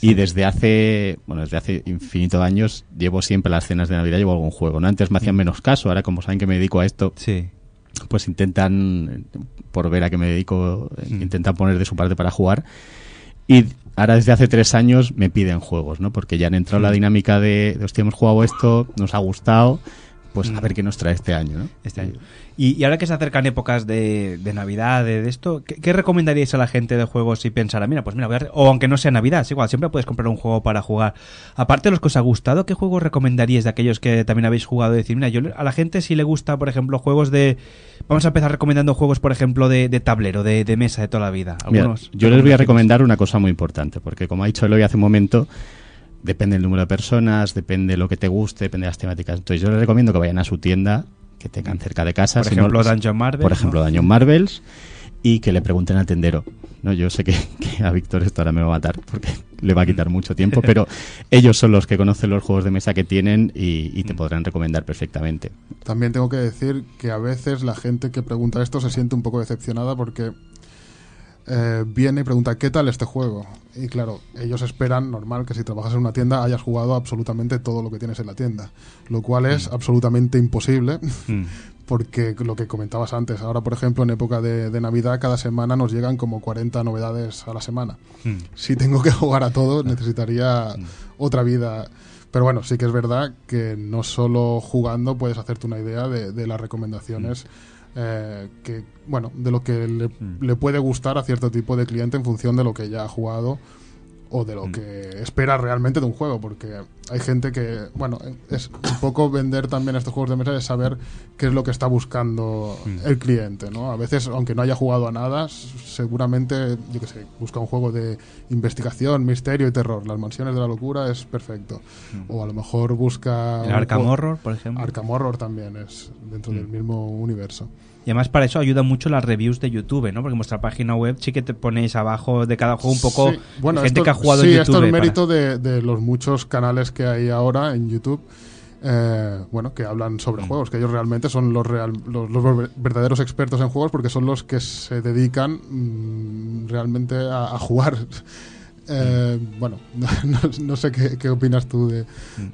Y desde hace, bueno, desde hace infinito años llevo siempre las cenas de Navidad, llevo algún juego, ¿no? Antes me hacían menos caso, ahora como saben que me dedico a esto, pues intentan, por ver a qué me dedico, eh, intentan poner de su parte para jugar. Y ahora desde hace tres años me piden juegos, ¿no? Porque ya han entrado en la dinámica de, de, hostia, hemos jugado esto, nos ha gustado, pues a ver qué nos trae este año, ¿no? Este año. Y, y ahora que se acercan épocas de, de Navidad, de, de esto, ¿qué, qué recomendaríais a la gente de juegos si pensara, mira, pues mira, voy a o aunque no sea Navidad, es igual, siempre puedes comprar un juego para jugar. Aparte de los que os ha gustado, ¿qué juegos recomendaríais de aquellos que también habéis jugado? Decir, mira, yo a la gente si le gusta, por ejemplo, juegos de... Vamos a empezar recomendando juegos, por ejemplo, de, de tablero, de, de mesa de toda la vida. Mira, Algunos yo les voy a recomendar una cosa muy importante, porque como ha dicho Eloy hace un momento, depende del número de personas, depende de lo que te guste, depende de las temáticas. Entonces yo les recomiendo que vayan a su tienda, que tengan cerca de casa. Por ejemplo, Dungeon Marvel, Por ejemplo, ¿no? Dungeon Marvels. Y que le pregunten al tendero. No, yo sé que, que a Víctor esto ahora me va a matar porque le va a quitar mucho tiempo, pero ellos son los que conocen los juegos de mesa que tienen y, y te podrán recomendar perfectamente. También tengo que decir que a veces la gente que pregunta esto se siente un poco decepcionada porque eh, viene y pregunta ¿qué tal este juego? Y claro, ellos esperan, normal, que si trabajas en una tienda hayas jugado absolutamente todo lo que tienes en la tienda, lo cual es absolutamente imposible. Mm. Porque lo que comentabas antes, ahora por ejemplo en época de, de Navidad cada semana nos llegan como 40 novedades a la semana. Mm. Si tengo que jugar a todo necesitaría otra vida. Pero bueno, sí que es verdad que no solo jugando puedes hacerte una idea de, de las recomendaciones eh, que, bueno, de lo que le, le puede gustar a cierto tipo de cliente en función de lo que ya ha jugado o de lo que espera realmente de un juego, porque hay gente que, bueno, es un poco vender también estos juegos de mesa es saber qué es lo que está buscando el cliente, ¿no? A veces, aunque no haya jugado a nada, seguramente, yo qué sé, busca un juego de investigación, misterio y terror. Las mansiones de la locura es perfecto. O a lo mejor busca... El Arkham Horror, por ejemplo. Arkham Horror también es dentro del mismo universo. Y además para eso ayuda mucho las reviews de YouTube, ¿no? Porque en vuestra página web sí que te ponéis abajo de cada juego un poco Sí, bueno, gente esto- que ha jugado sí, en YouTube. esto es para- mérito de, de los muchos canales que hay ahora en YouTube. eh, bueno, que hablan Mm. sobre juegos, que ellos realmente son los, real- los, los ver- verdaderos expertos en juegos porque son los que se dedican mm, realmente a, a jugar. Eh, bueno, no, no- no sé qué, qué opinas tú de,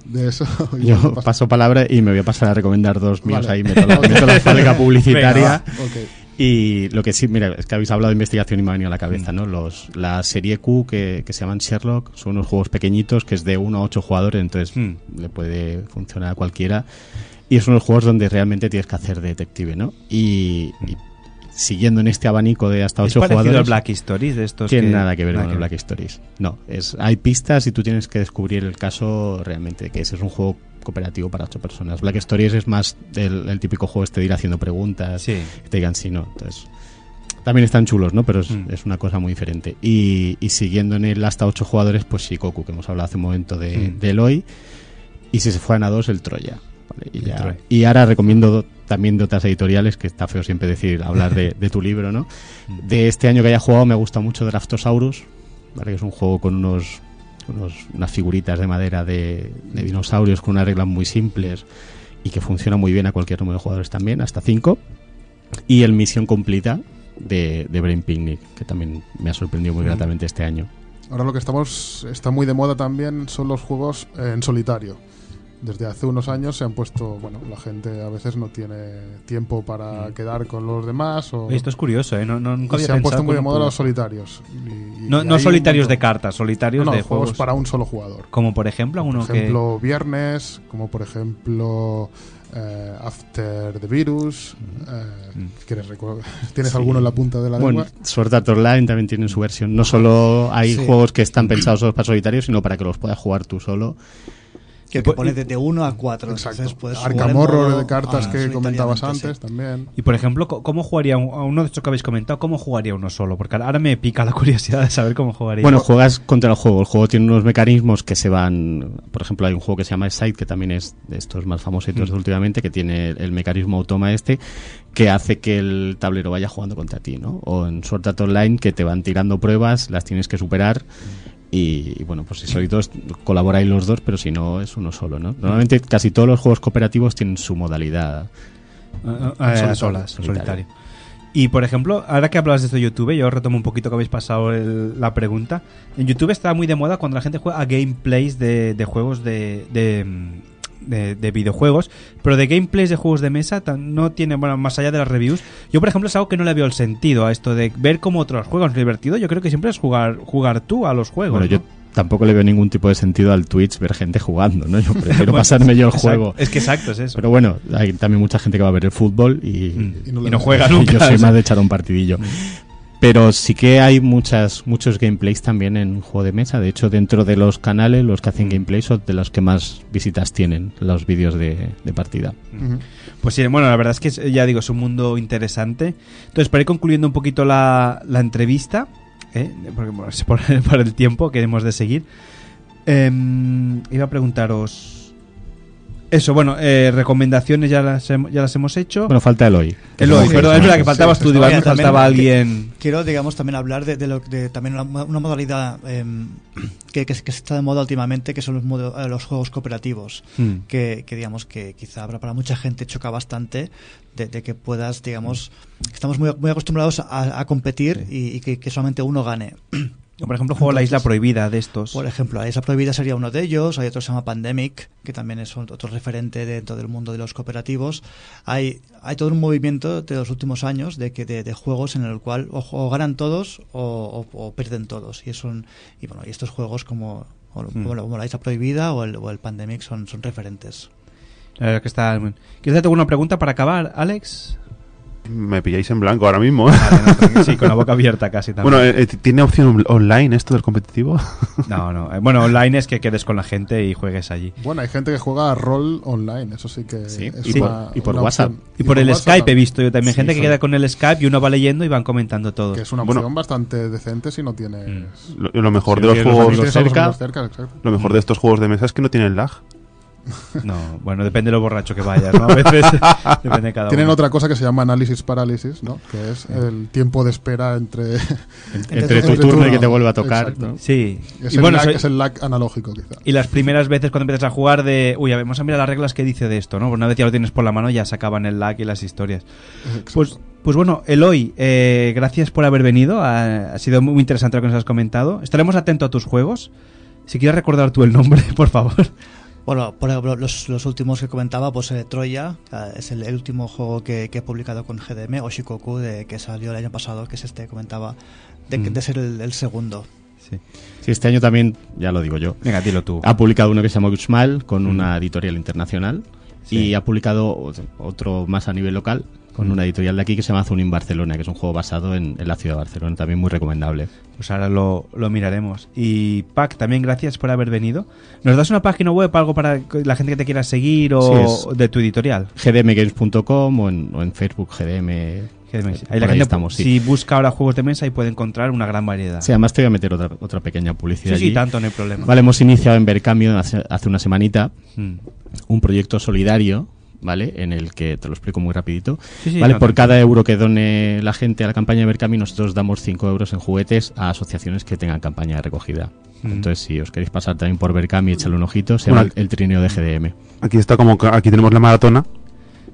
de eso. Yo paso- paso palabra y me voy a pasar a recomendar dos míos Vale. ahí, meto la, meto la fábrica publicitaria. Venga, va, ok. Y lo que sí, mira, es que habéis hablado de investigación y me ha venido a la cabeza, ¿no? Los, la serie Q que, que se llaman Sherlock son unos juegos pequeñitos que es de 1 a 8 jugadores, entonces le puede funcionar a cualquiera. Y son los juegos donde realmente tienes que hacer de detective, ¿no? Y, y siguiendo en este abanico de hasta ¿Es 8 parecido jugadores. al Black Stories de estos Tiene que- nada que ver nada con que. Black Stories. No, es, hay pistas y tú tienes que descubrir el caso realmente, que ese es un juego cooperativo para ocho personas. Black Stories es más el, el típico juego este de ir haciendo preguntas, que te digan sí, no. Entonces, también están chulos, ¿no? Pero es, Mm. es una cosa muy diferente. Y, y siguiendo en el hasta ocho jugadores, pues Shikoku, que hemos hablado hace un momento de, Mm. de Eloy. Y si se fueran a dos, el Troya. ¿vale? Y, ya- ahora recomiendo do- también de otras editoriales, que está feo siempre decir, hablar de, de tu libro, ¿no? De este año que haya jugado me gusta mucho Draftosaurus, ¿vale? que es un juego con unos, unos- unas figuritas de madera de, de dinosaurios con unas reglas muy simples y que funciona muy bien a cualquier número de jugadores también, hasta 5. Y el Misión Completa de, de Brain Picnic, que también me ha sorprendido muy Mm. gratamente este año. Ahora lo que estamos está muy de moda también son los juegos en solitario. Desde hace unos años se han puesto, bueno, la gente a veces no tiene tiempo para quedar con los demás o Esto es curioso, ¿eh? No, no- nunca y había se han puesto muy de moda los solitarios. Y- y No, solitarios de cartas, solitarios No, de juegos juegos para un solo jugador. Como por ejemplo uno por que ejemplo, Viernes, como por ejemplo eh, After the Virus. eh, ¿quieres recu- ¿Tienes Sí. alguno en la punta de la Bueno, lengua? Sword Art Online también tiene su versión. No solo hay Sí. juegos que están pensados solo para solitarios, sino para que los puedas jugar tú solo. Que, que pone de, de 1 a 4. Exacto. Entonces puedes Arcamorro de cartas ah, que comentabas antes sí. también. Y por ejemplo, ¿cómo jugaría un- a uno de estos que habéis comentado? ¿Cómo jugaría uno solo? Porque ahora me pica la curiosidad de saber cómo jugaría. Bueno, juegas contra el juego. El juego tiene unos mecanismos que se van. Por ejemplo, hay un juego que se llama Side, que también es de estos más famositos Mm. últimamente, que tiene el mecanismo automa este, que hace que el tablero vaya jugando contra ti, ¿no? O en Sword Art Online, que te van tirando pruebas, las tienes que superar. Y, y, bueno, pues si sois dos, colaboráis los dos, pero si no, es uno solo, ¿no? Normalmente casi todos los juegos cooperativos tienen su modalidad. Eh, solitario. solas, solitario. Y por ejemplo, ahora que hablas de esto de YouTube, yo retomo un poquito que habéis pasado el- la pregunta. En YouTube está muy de moda cuando la gente juega a gameplays de, de juegos de, de, mm, de- de videojuegos, pero de gameplays de juegos de mesa tan- no tiene, bueno, más allá de las reviews. Yo, por ejemplo, es algo que no le veo el sentido a esto de ver cómo otros juegan. Es divertido. Yo creo que siempre es jugar, jugar tú a los juegos. Bueno, ¿no? yo tampoco le veo ningún tipo de sentido al Twitch ver gente jugando, ¿no? Yo prefiero Bueno, pasarme yo el exacto. juego. Es que exacto, es eso. Pero bueno, hay también mucha gente que va a ver el fútbol y, Mm. Y no Y no juega y nunca, Yo soy más de echar un partidillo. Pero sí que hay muchas muchos gameplays también en juego de mesa. De hecho, dentro de los canales, los que hacen gameplays son de los que más visitas tienen los vídeos de, de partida. Pues sí, bueno, la verdad es que ya digo, es un mundo interesante. Entonces, para ir concluyendo un poquito la, la entrevista, ¿eh? porque por el tiempo que hemos de seguir, em, iba a preguntaros... Eso, bueno, eh, recomendaciones ya las, hem- ya las hemos hecho. Bueno, falta Eloy. Eloy, Sí, perdón, es verdad que sí, faltabas sí, tú, También- faltaba también alguien... que- Quiero, digamos, también hablar de, de lo, de también una, una modalidad em, que, que, que está de moda últimamente, que son los, modo- eh, los juegos cooperativos. Hmm. Que, que, digamos, que quizá habrá para mucha gente choca bastante de, de que puedas, digamos, estamos muy, muy acostumbrados a, a competir y, y que, que solamente uno gane. Por ejemplo, juego La Isla Prohibida de estos. Por ejemplo, La Isla Prohibida sería uno de ellos, hay otro que se llama Pandemic, que también es otro referente dentro del mundo de los cooperativos. Hay, hay todo un movimiento de los últimos años de, que, de, de juegos en el cual o, o ganan todos o, o- o pierden todos. Y, son, y, bueno, y estos juegos como, Hmm. como, como La Isla Prohibida o el, o el Pandemic son, son referentes. La verdad que está... muy bien. ¿Quieres hacerte alguna pregunta para acabar, Alex? Me pilláis en blanco ahora mismo. Sí, con la boca abierta casi también. Bueno, eh, eh, ¿tiene opción on- online esto del competitivo? No, no. eh, Bueno, online es que quedes con la gente y juegues allí. Bueno, hay gente que juega a rol online, eso sí que Sí, es y por- y por WhatsApp. opción. Y por el WhatsApp Skype he visto yo también. Sí, gente que queda con el Skype y uno va leyendo y van comentando todo. Que es una Bueno. opción bastante decente si no tienes... Lo, lo mejor Si de los juegos cerca. Lo mejor de estos juegos de mesa es que no tienen lag. No, bueno, depende de lo borracho que vayas, ¿no? A veces depende de cada Tienen uno. otra cosa que se llama análisis parálisis, ¿no? Que es el tiempo de espera entre... Entre tu turno y que te vuelva a tocar. Sí. Es, Y el bueno, lag, soy- es el lag analógico, quizá. Y las primeras veces cuando empiezas a jugar de... Uy, a ver, vamos a mirar las reglas que dice de esto, ¿no? Pues una vez ya lo tienes por la mano ya se acaban el lag y las historias. Pues, pues bueno, Eloy, eh, gracias por haber venido. Ha, ha sido muy interesante lo que nos has comentado. Estaremos atentos a tus juegos. Si quieres recordar tú el nombre, por favor. Bueno, por ejemplo, los, los últimos que comentaba, pues eh, Troya, es el, el último juego que, que he publicado con GDM, o Shikoku, de, que salió el año pasado, que es este que comentaba, de, Mm. de ser el, el segundo. Sí. Sí, este año también, ya lo digo yo. Venga, dilo tú. Ha publicado uno que se llama Gushmal con una editorial internacional Sí. y ha publicado otro más a nivel local con una editorial de aquí que se llama Zunin Barcelona, que es un juego basado en, en la ciudad de Barcelona, también muy recomendable. Pues ahora lo, lo miraremos. Y Pac, también gracias por haber venido. ¿Nos das una página web, algo para la gente que te quiera seguir o Sí, de tu editorial? gdmgames.com o en, o en Facebook gdm. Por Ahí la ahí gente, estamos, sí. si busca ahora juegos de mesa y puede encontrar una gran variedad. Sí, además te voy a meter otra, otra pequeña publicidad Sí, sí, tanto, no hay problema. Vale, hemos iniciado en Bercambio hace, hace una semanita Mm. un proyecto solidario, ¿vale? En el que, te lo explico muy rapidito, Sí, sí, ¿vale? no, Por cada euro que done la gente a la campaña de Bercambio, nosotros damos 5 euros en juguetes a asociaciones que tengan campaña de recogida. Mm. Entonces, si os queréis pasar también por Bercambio y echarle un ojito, se llama Bueno, el, el trineo de GDM. Aquí está como que- aquí tenemos la maratona.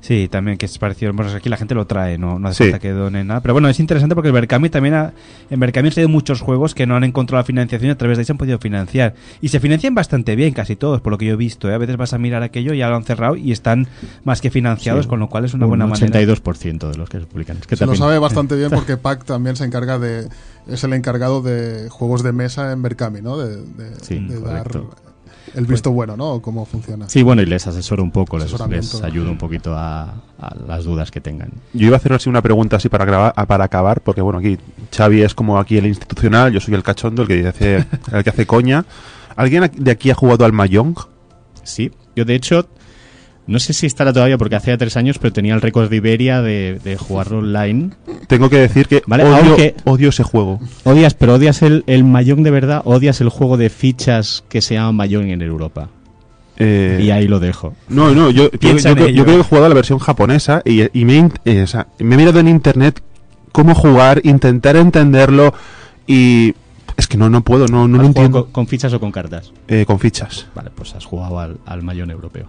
Sí, también que es parecido. Bueno, aquí la gente lo trae, no, no hace Sí. falta que done nada. Pero bueno, es interesante porque el Berkami también ha, en Berkami han salido muchos juegos que no han encontrado la financiación y a través de ahí se han podido financiar. Y se financian bastante bien, casi todos, por lo que yo he visto. ¿eh? A veces vas a mirar aquello y ya lo han cerrado y están más que financiados, Sí. con lo cual es una Un buena manera. 82% de los que se publican. Es que Se lo sabe bastante bien porque Pac también se encarga de. Es el encargado de juegos de mesa en Berkami, ¿no? De, de- Sí, de dar correcto. El visto bueno, ¿no? Cómo funciona. Sí, bueno, y les asesoro un poco, les, les ayudo un poquito a, a las dudas que tengan. Yo iba a hacer así una pregunta así para, grabar, ah, para acabar, porque bueno, aquí Xavi es como aquí el institucional, yo soy el cachondo, el que hace, el que hace coña. ¿Alguien de aquí ha jugado al Mahjong? Sí, yo de hecho, no sé si estará todavía porque hace tres años, pero tenía el récord de Iberia de, de jugarlo online. Tengo que decir que Vale, odio, aunque- odio ese juego. Odias, pero odias el, el Mahjong de verdad, odias el juego de fichas que se llama Mahjong en Europa. Eh, Y ahí lo dejo. No, no, yo, yo, yo creo- ello. yo creo que he jugado a la versión japonesa y, me, eh, o sea, me he mirado en internet cómo jugar, intentar entenderlo y es que no, no puedo, no, no ¿Has lo entiendo. Con, con fichas o con cartas? Eh, con fichas. Vale, pues has jugado al, al Mahjong europeo.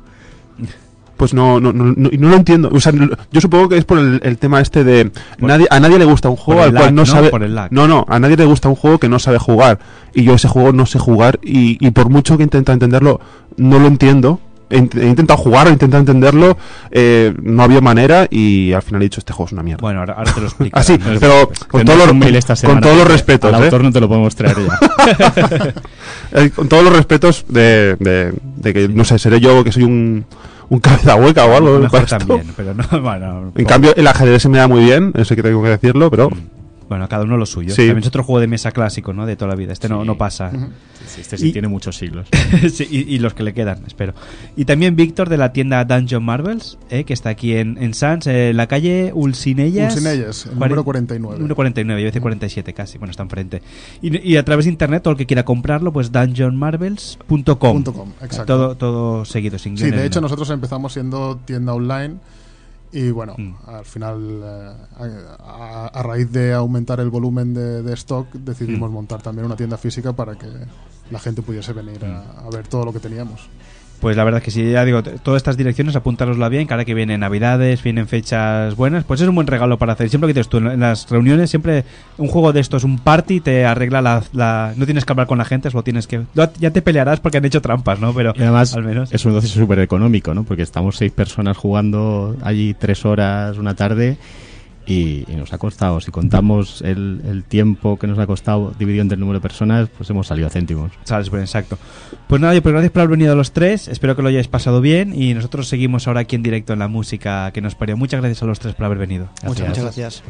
Pues no, no, no, no, no lo entiendo. O sea, no- yo supongo que es por el, el tema este de nadie, a nadie le gusta un juego por al el cual lag, no ¿no? sabe. Por el lag. No, no, a nadie le gusta un juego que no sabe jugar. Y yo ese juego no sé jugar y, y por mucho que intenta entenderlo, no lo entiendo. He, int- he intentado jugar, he intentado entenderlo, eh, no había manera y al final he dicho este juego es una mierda. Bueno, ahora, ahora te lo explico. Así, Ahora- pero con mail esta con todos los respetos. Al ¿eh? autor no te lo podemos traer ya. Eh, con todos los respetos de, de- de que, no sé, seré yo que soy un, un cabeza hueca o algo. Mejor para esto. también, pero no, bueno. En cambio, el ajedrez se me da muy bien, eso que tengo que decirlo, pero... Bueno, cada uno lo suyo. Sí. También es otro juego de mesa clásico, ¿no? De toda la vida. Este no, no pasa. Sí, este sí tiene muchos siglos. Sí, y, y los que le quedan, espero. Y también Víctor de la tienda Dungeon Marvels, eh, que está aquí en, en Sans, eh, en la calle Ulsinellas. Ulsinellas, el número 49. Número 49, yo decía 47 casi, bueno, está enfrente. Y, y a través de internet, todo el que quiera comprarlo, pues dungeonmarvels.com. Punto com, exacto. Todo, todo seguido, sin Sí, de hecho nosotros empezamos siendo tienda online y bueno, Mm. al final, eh, a, a raíz de aumentar el volumen de, de stock, decidimos Mm. montar también una tienda física para que la gente pudiese venir a, a ver todo lo que teníamos. Pues la verdad es que sí, ya digo, todas estas direcciones apuntárosla bien, ahora que vienen navidades, vienen fechas buenas, pues es un buen regalo para hacer. Siempre que dices tú, en las reuniones, siempre un juego de estos, un party, te arregla la... la- no tienes que hablar con la gente, solo tienes que... Ya te pelearás porque han hecho trampas, ¿no? Pero Y además al menos... es un negocio súper económico, ¿no? Porque estamos seis personas jugando allí tres horas una tarde y, y nos ha costado, si contamos el, el tiempo que nos ha costado dividido entre el número de personas, pues hemos salido a céntimos. Sales bien, exacto. Pues nada, pues gracias por haber venido a los tres. Espero que lo hayáis pasado bien. Y nosotros seguimos ahora aquí en directo en la música que nos parió. Muchas gracias a los tres por haber venido. Muchas, muchas gracias.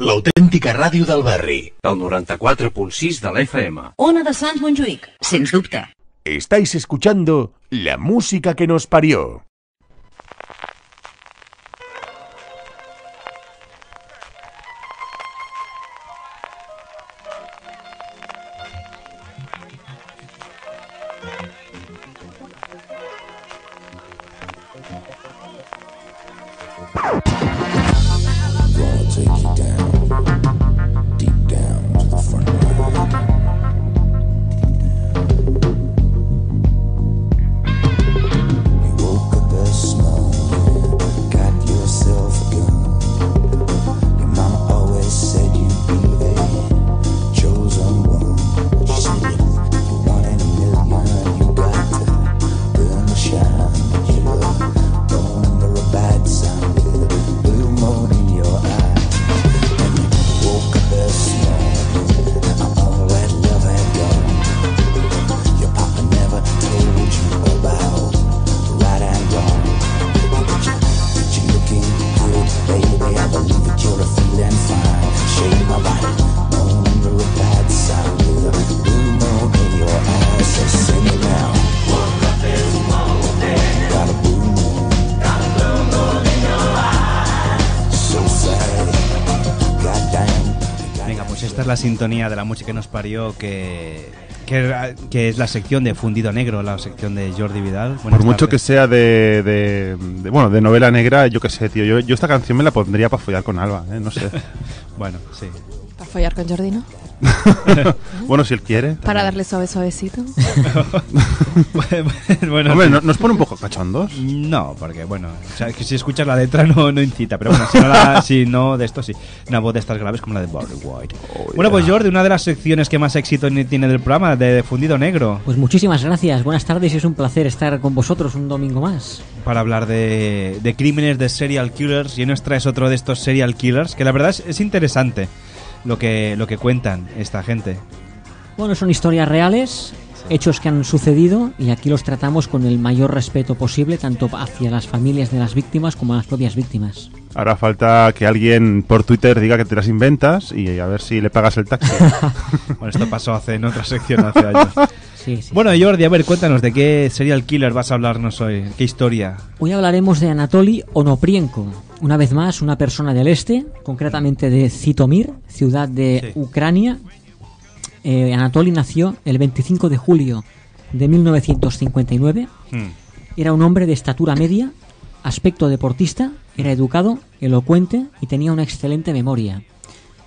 L'autèntica ràdio del barri. El 94.6 de l'FM. Ona de Sants Montjuïc, sens dubte. Estáis escuchando la música que nos parió. Sintonía de la música que nos parió, que, que, que es la sección de Fundido Negro, la sección de Jordi Vidal. Buenas Por mucho que sea de, de, de- bueno, de novela negra, yo qué sé, tío. Yo, yo esta canción me la pondría para follar con Alba, ¿eh? No sé. bueno, sí. Para follar con Jordi, ¿no? bueno, si él quiere. Para darle suave, suavecito. bueno, Hombre. ¿no, ¿nos pone un poco cachondos? No, porque bueno, o sea, que si escuchas la letra no, no incita, pero bueno, si no, la- si no de esto sí. Una voz de estas graves como la de Barry White. bueno, pues Jordi, una de las secciones que más éxito tiene del programa, de Fundido Negro, Pues muchísimas gracias, buenas tardes es un placer estar con vosotros un domingo más. para hablar de, de crímenes, de serial killers, y nos traes otro de estos serial killers, que la verdad es, es interesante lo que, lo que cuentan esta gente. Bueno, son historias reales hechos que han sucedido y aquí los tratamos con el mayor respeto posible, tanto hacia las familias de las víctimas como a las propias víctimas. Ahora falta que alguien por Twitter diga que te las inventas y a ver si le pagas el taxi. Bueno, esto pasó hace en otra sección hace años. Sí, sí. Bueno, Jordi, a ver, cuéntanos de qué serial killer vas a hablarnos hoy. ¿Qué historia? Hoy hablaremos de Anatoly Onoprienko, una vez más una persona del este, concretamente de Zitomir, ciudad de Ucrania. Eh, Anatoly nació el 25 de julio de 1959. Hmm. Era un hombre de estatura media, aspecto deportista, era educado, elocuente y tenía una excelente memoria.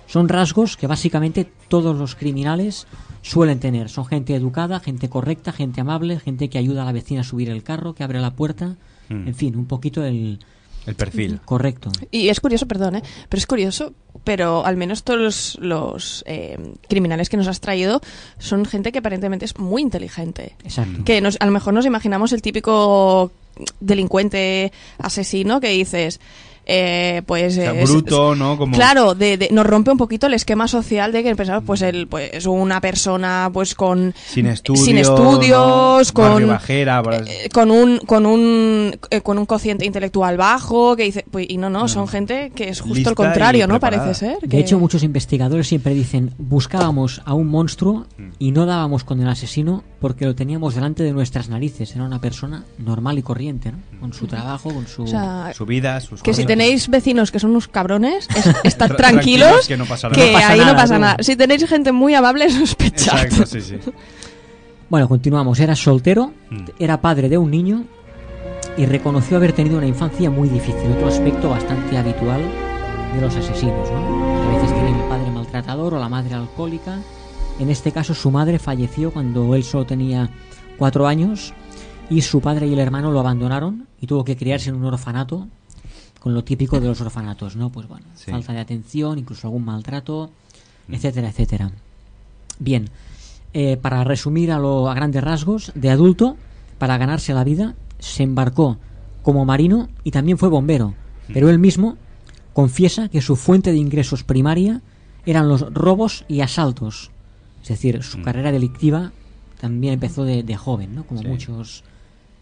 Son rasgos que básicamente todos los criminales suelen tener. Son gente educada, gente correcta, gente amable, gente que ayuda a la vecina a subir el carro, que abre la puerta. Hmm. En fin, un poquito el... El perfil. Correcto. Y es curioso, perdón, ¿eh? pero es curioso, pero al menos todos los, los, eh, criminales que nos has traído son gente que aparentemente es muy inteligente. Exacto. Que nos, a lo mejor nos imaginamos el típico delincuente asesino que dices, eh, pues... O sea, eh, es- bruto, ¿no? Como- Claro, de, de- nos rompe un poquito el esquema social de que pensamos, pues, el, pues una persona pues con... Sin estudios. sin estudios, ¿no? con... Bajera, eh, con un con un eh, con un cociente intelectual bajo que dice pues, y no no son gente que es justo Lista el contrario no parece ser De que- hecho, muchos investigadores siempre dicen, buscábamos a un monstruo Mm. y no dábamos con el asesino porque lo teníamos delante de nuestras narices. Era una persona normal y corriente, ¿no? Con su trabajo, con su... O sea, Su vida, sus que si cosas. tenéis vecinos que son unos cabrones es- estad Tra- tranquilos que no pasa nada. que No pasa ahí no pasa nada si tenéis gente muy amable sospechad Exacto, sí, sí. Bueno, continuamos. Era soltero, Mm. era padre de un niño y reconoció haber tenido una infancia muy difícil. Otro aspecto bastante habitual de los asesinos, ¿no? A veces tienen el padre maltratador o la madre alcohólica. En este caso, su madre falleció cuando él solo tenía cuatro años y su padre y el hermano lo abandonaron y tuvo que criarse en un orfanato con lo típico de los orfanatos, ¿no? Pues bueno, Sí. falta de atención, incluso algún maltrato, etcétera, etcétera. Bien, eh, para resumir a, lo, a grandes rasgos, de adulto, para ganarse la vida, se embarcó como marino y también fue bombero, pero él mismo confiesa que su fuente de ingresos primaria eran los robos y asaltos. Es decir, su carrera delictiva también empezó de, de joven, ¿no? Como Sí. muchos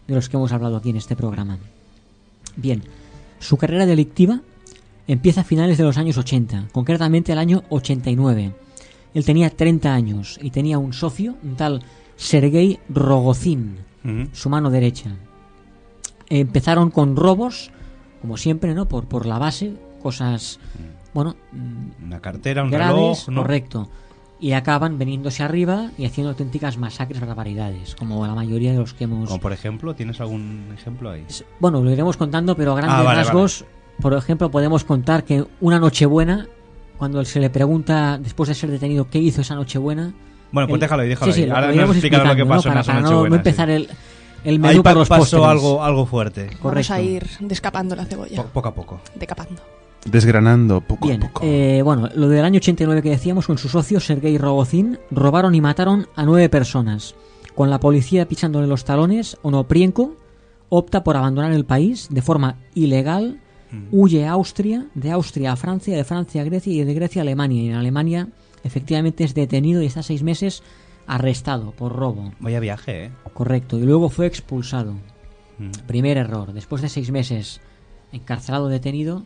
de los que hemos hablado aquí en este programa. Bien, su carrera delictiva empieza a finales de los años 80, concretamente el año 89. Él tenía 30 años y tenía un socio, un tal Sergei Rogozin, su mano derecha. Empezaron con robos, como siempre, ¿no? Por, por la base, cosas, bueno, mm, Una cartera, un graves, reloj, ¿no? correcto. Y acaban veniéndose arriba y haciendo auténticas masacres, barbaridades, como la mayoría de los que hemos... Como por ejemplo, ¿tienes algún ejemplo ahí? Bueno, lo iremos contando, pero a grandes Ah, vale, rasgos, por ejemplo, podemos contar que una Nochebuena, cuando se le pregunta, después de ser detenido, qué hizo esa Nochebuena... Bueno, pues él- déjalo ahí, déjalo Sí, sí, ahí. lo- Ahora lo nos iremos explicarás lo que pasó en ¿no? esa Para, para no, Nochebuena, no empezar sí. el, el Ahí menú pa- por los pasó postres. algo, algo fuerte. vamos a Correcto. ir descapando la cebolla Po- poco a poco. decapando Desgranando poco Bien, a poco. eh, bueno, lo del año 89 que decíamos, con su socio Sergei Rogozin, robaron y mataron a nueve personas. Con la policía pisándole los talones, Onoprienko opta por abandonar el país de forma ilegal, huye a Austria, de Austria a Francia, de Francia a Grecia y de Grecia a Alemania. Y en Alemania, efectivamente, es detenido y está seis meses arrestado por robo. Vaya viaje, ¿eh? Correcto, y luego fue expulsado. Mm. Primer error. Después de seis meses encarcelado, detenido,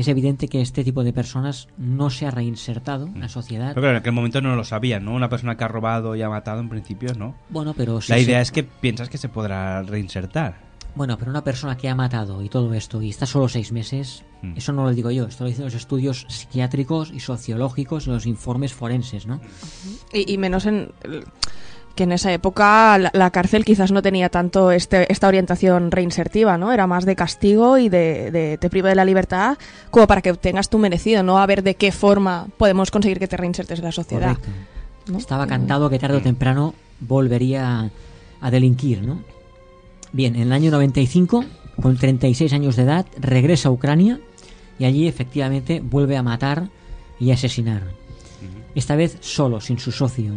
es evidente que este tipo de personas no se ha reinsertado en la sociedad. Pero claro, en aquel momento no lo sabían, ¿no? Una persona que ha robado y ha matado en principio, ¿no? Bueno, pero sí La idea es que piensas que se podrá reinsertar. Bueno, pero una persona que ha matado y todo esto y está solo seis meses, Mm. eso no lo digo yo, esto lo dicen los estudios psiquiátricos y sociológicos y los informes forenses, ¿no? y, y menos en que en esa época la, la cárcel quizás no tenía tanto este, esta orientación reinsertiva, ¿no? Era más de castigo y de, de te privo de la libertad como para que obtengas tu merecido, no a ver de qué forma podemos conseguir que te reinsertes en la sociedad. Estaba cantado que tarde o temprano volvería a, delinquir, ¿no? Bien, en el año 95, con 36 años de edad, regresa a Ucrania y allí efectivamente vuelve a matar y a asesinar. Esta vez solo, sin su socio.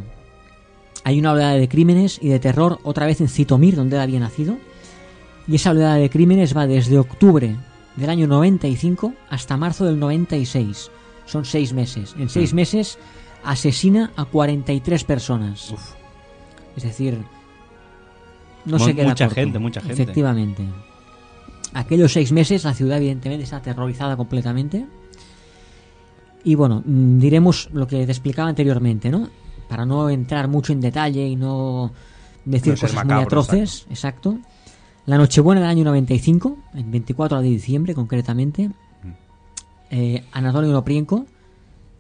Hay una oleada de crímenes y de terror otra vez en Zitomir, donde él había nacido. Y esa oleada de crímenes va desde octubre del año 95 hasta marzo del 96. Son seis meses. En seis meses asesina a 43 personas. Es decir, no se queda mucha corto. gente, mucha gente. Efectivamente. Aquellos seis meses la ciudad evidentemente está aterrorizada completamente. Y bueno, mm, diremos lo que te explicaba anteriormente, ¿no? Para no entrar mucho en detalle y no decir No cosas muy atroces. Exacto. La Nochebuena del año 95, el 24 de diciembre concretamente, eh, Anatolio Noprienko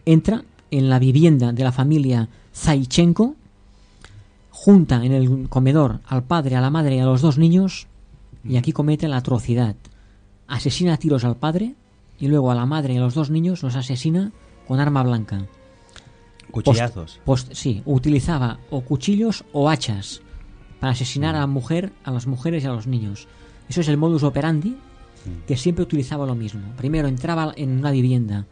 entra en la vivienda de la familia Zaichenko, junta en el comedor al padre, a la madre y a los dos niños, y aquí comete la atrocidad. Asesina a tiros al padre y luego a la madre y a los dos niños los asesina con arma blanca. Cuchillazos. Post- post- sí, utilizaba o cuchillos o hachas para asesinar a la mujer, a las mujeres y a los niños. Eso es el modus operandi que siempre utilizaba lo mismo. Primero entraba en una vivienda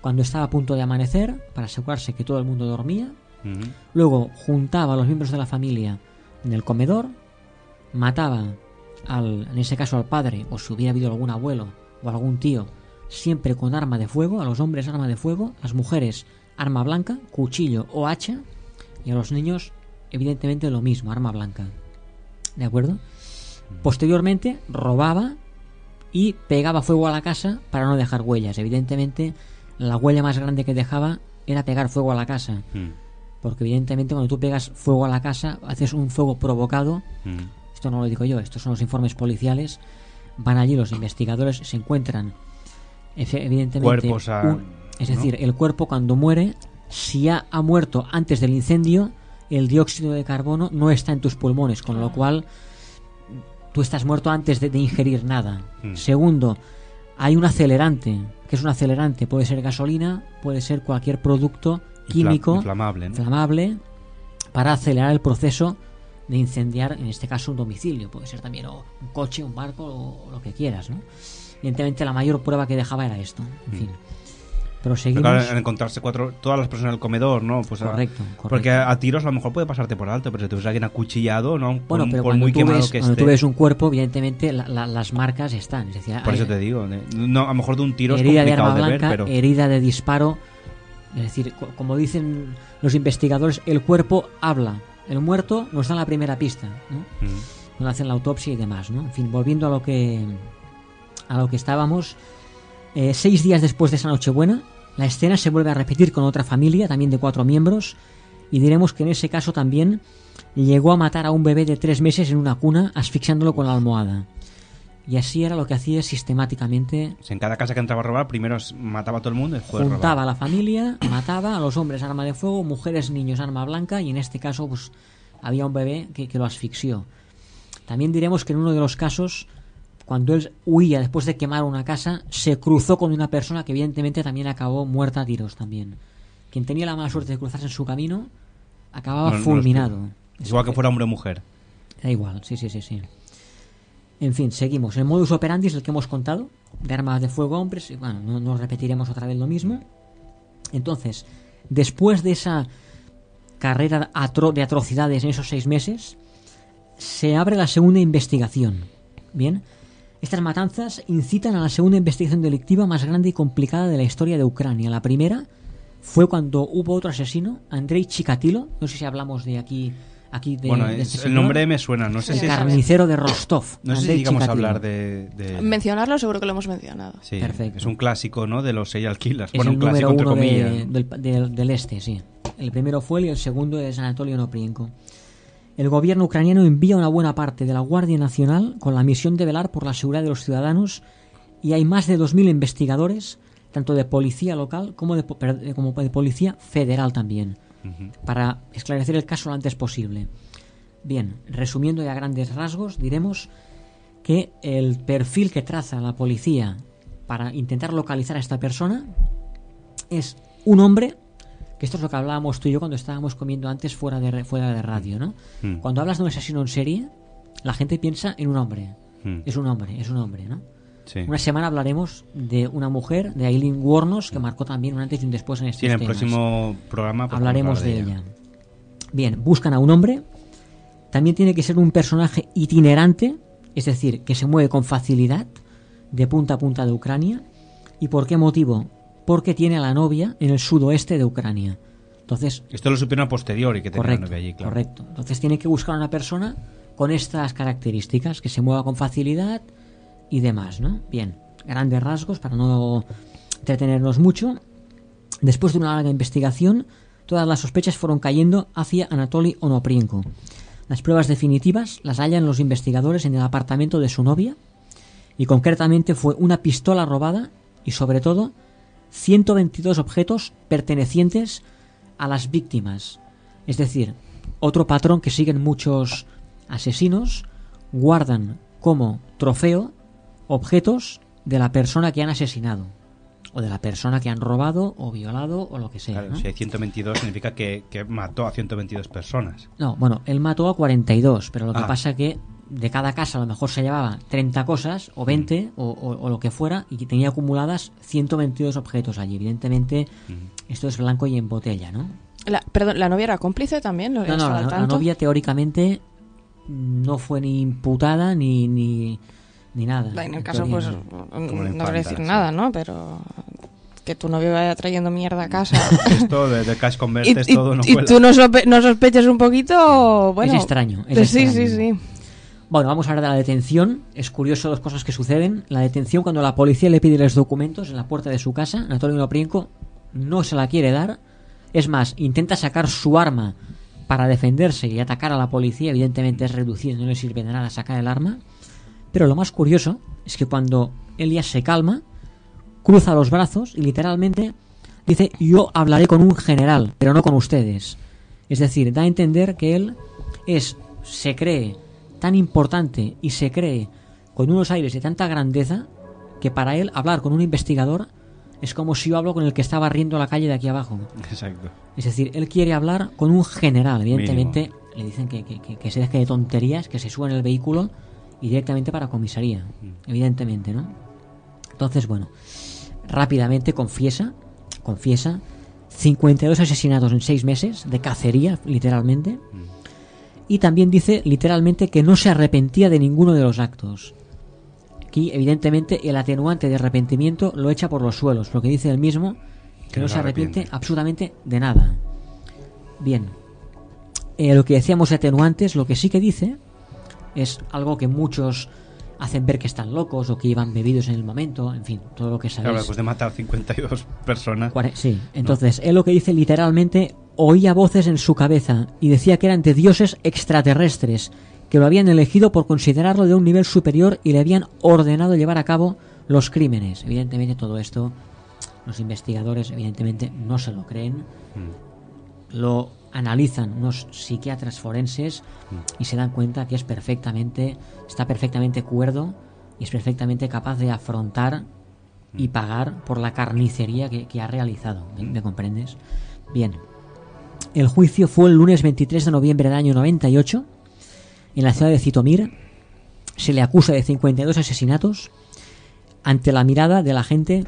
cuando estaba a punto de amanecer para asegurarse que todo el mundo dormía. Ujú. Luego juntaba a los miembros de la familia en el comedor, mataba al, en ese caso al padre, o si hubiera habido algún abuelo o algún tío, siempre con arma de fuego, a los hombres arma de fuego, las mujeres arma blanca, cuchillo o hacha, y a los niños evidentemente lo mismo, arma blanca. ¿De acuerdo? Posteriormente robaba y pegaba fuego a la casa para no dejar huellas. Evidentemente la huella más grande que dejaba era pegar fuego a la casa. Mm. Porque evidentemente cuando tú pegas fuego a la casa, haces un fuego provocado. Mm. Esto no lo digo yo, estos son los informes policiales. Van allí los investigadores, se encuentran evidentemente Cuerpos a- un- es ¿no? decir, el cuerpo cuando muere, si ya ha muerto antes del incendio, el dióxido de carbono no está en tus pulmones, con lo cual tú estás muerto antes de, de ingerir nada. Mm. Segundo, hay un acelerante. que es un acelerante? Puede ser gasolina, puede ser cualquier producto químico inflamable, ¿no? inflamable, para acelerar el proceso de incendiar, en este caso, un domicilio. Puede ser también o un coche, un barco o lo que quieras, ¿no? Evidentemente la mayor prueba que dejaba era esto. En Mm. fin. Pero Proseguimos. claro, al encontrarse cuatro, todas las personas en el comedor, ¿no? Pues a- Correcto. Porque a, a tiros a lo mejor puede pasarte por alto, pero si te ves a alguien acuchillado, ¿no? Por, Bueno, pero por cuando, muy tú quemado ves, que cuando esté. tú ves un cuerpo, evidentemente la- la- las marcas están. Es decir, Por hay- eso te digo. no, a lo mejor de un tiro es herida de complicado arma de, ver, blanca, pero. herida de disparo. Es decir, co- como dicen los investigadores, el cuerpo habla. El muerto nos da la primera pista, ¿no? Mm. Hacen la autopsia y demás, ¿no? En fin, volviendo a lo que a lo que estábamos, eh, seis días después de esa Nochebuena, la escena se vuelve a repetir con otra familia, también de cuatro miembros, y diremos que en ese caso también llegó a matar a un bebé de tres meses en una cuna, asfixiándolo con la almohada. Y así era lo que hacía sistemáticamente Si en cada casa que entraba a robar, primero mataba a todo el mundo y después juntaba robaba. a la familia, mataba a los hombres arma de fuego, mujeres, niños arma blanca y en este caso pues había un bebé que, que lo asfixió. También diremos que en uno de los casos, cuando él huía después de quemar una casa, se cruzó con una persona que evidentemente también acabó muerta a tiros también. Quien tenía la mala suerte de cruzarse en su camino acababa No- no lo fulminado. explico. Igual que fuera hombre o mujer. Da igual, sí, sí, sí, sí. En fin, seguimos. El modus operandi es el que hemos contado, de armas de fuego a hombres, y bueno, no, no repetiremos otra vez lo mismo. Entonces, después de esa carrera atro- de atrocidades en esos seis meses, se abre la segunda investigación. Bien, estas matanzas incitan a la segunda investigación delictiva más grande y complicada de la historia de Ucrania. La primera fue cuando hubo otro asesino, Andrei Chikatilo, no sé si hablamos de aquí, aquí de, bueno, de es- este el nombre me suena. No sé El si es- carnicero de Rostov. No sé si Andrei llegamos a Chikatilo. hablar de. de- Mencionarlo seguro que lo hemos mencionado. sí, Perfecto. Es un clásico, ¿no? De los serial killers. Es bueno, el un clásico número entre uno de- comillas. del, del- del este, sí. El primero fue él y el segundo es Anatolio Noprienko. El gobierno ucraniano envía una buena parte de la Guardia Nacional con la misión de velar por la seguridad de los ciudadanos y hay más de 2.000 investigadores, tanto de policía local como de, per- como de policía federal también, para esclarecer el caso lo antes posible. Bien, resumiendo ya a grandes rasgos, diremos que el perfil que traza la policía para intentar localizar a esta persona es un hombre, que esto es lo que hablábamos tú y yo cuando estábamos comiendo antes fuera de, fuera de radio, ¿no? Mm. Cuando hablas de un asesino en serie, la gente piensa en un hombre. Mm. Es un hombre, es un hombre, ¿no? Sí. Una semana hablaremos de una mujer, de Aileen Wuornos, que marcó también un antes y un después en estos Sí, en el temas. próximo programa. pues, Hablaremos de ella. Bien, buscan a un hombre. También tiene que ser un personaje itinerante, es decir, que se mueve con facilidad de punta a punta de Ucrania. ¿Y por qué motivo? Porque tiene a la novia en el sudoeste de Ucrania. Entonces, Esto lo supieron a posteriori que tenía correcto, la novia allí, claro. correcto. Entonces tiene que buscar una persona con estas características, que se mueva con facilidad y demás, ¿no? Bien, grandes rasgos para no entretenernos mucho. Después de una larga investigación, todas las sospechas fueron cayendo hacia Anatoly Onoprienko. Las pruebas definitivas las hallan los investigadores en el apartamento de su novia y concretamente fue una pistola robada y sobre todo 122 objetos pertenecientes a las víctimas. Es decir, otro patrón que siguen muchos asesinos, guardan como trofeo objetos de la persona que han asesinado o de la persona que han robado o violado o lo que sea. Claro, ¿no? si hay 122 significa que, que mató a 122 personas. No, bueno, él mató a 42, pero lo que Ah. pasa que de cada casa a lo mejor se llevaba 30 cosas o 20 o, o- o lo que fuera y que tenía acumuladas 122 objetos allí. Evidentemente, esto es blanco y en botella, ¿no? La, perdón, ¿la novia era cómplice también? ¿No, No, no, estaba la, novia teóricamente no fue ni imputada ni, ni, ni nada. En el en caso, teoría, pues, no. mm, voy a decir sí. nada, ¿no? Pero que tu novio vaya trayendo mierda a casa. Esto de, de Cash y, Convertes y- todo no y cuela. tú no, sope- no sospeches un poquito, bueno... es extraño. es sí, extraño. sí, sí. Bueno, vamos a hablar de la detención. Es curioso dos cosas que suceden. La detención cuando la policía le pide los documentos en la puerta de su casa, Antonio Loprienko no se la quiere dar. Es más, intenta sacar su arma para defenderse y atacar a la policía. Evidentemente es reducido, no le sirve de nada sacar el arma. Pero lo más curioso es que cuando Elias se calma, cruza los brazos y literalmente dice yo hablaré con un general, pero no con ustedes. Es decir, da a entender que él es, se cree tan importante y se cree con unos aires de tanta grandeza que para él hablar con un investigador es como si yo hablo con el que está barriendo la calle de aquí abajo. Exacto. Es decir, él quiere hablar con un general. Evidentemente, le dicen que, que- que- que se deje de tonterías, que se suba en el vehículo y directamente para comisaría. Evidentemente, ¿no? Entonces, bueno, rápidamente confiesa, confiesa 52 asesinatos en 6 meses, de cacería, literalmente. Y también dice literalmente que no se arrepentía de ninguno de los actos. Aquí, evidentemente, el atenuante de arrepentimiento lo echa por los suelos, porque dice él mismo que, Que no no se arrepiente arrepiente. absolutamente de nada. Bien. Eh, lo que decíamos de atenuantes, lo que sí que dice es algo que muchos hacen ver que están locos o que iban bebidos en el momento, en fin, todo lo que sabéis. Claro, después de matar 52 personas. Sí, entonces él lo que dice literalmente oía voces en su cabeza y decía que eran de dioses extraterrestres que lo habían elegido por considerarlo de un nivel superior y le habían ordenado llevar a cabo los crímenes. Evidentemente todo esto los investigadores evidentemente no se lo creen, lo analizan unos psiquiatras forenses y se dan cuenta que es perfectamente está perfectamente cuerdo y es perfectamente capaz de afrontar y pagar por la carnicería que, que ha realizado. ¿Me, me comprendes? Bien. El juicio fue el lunes 23 de noviembre del año 98 en la ciudad de Zitomir. Se le acusa de 52 asesinatos ante la mirada de la gente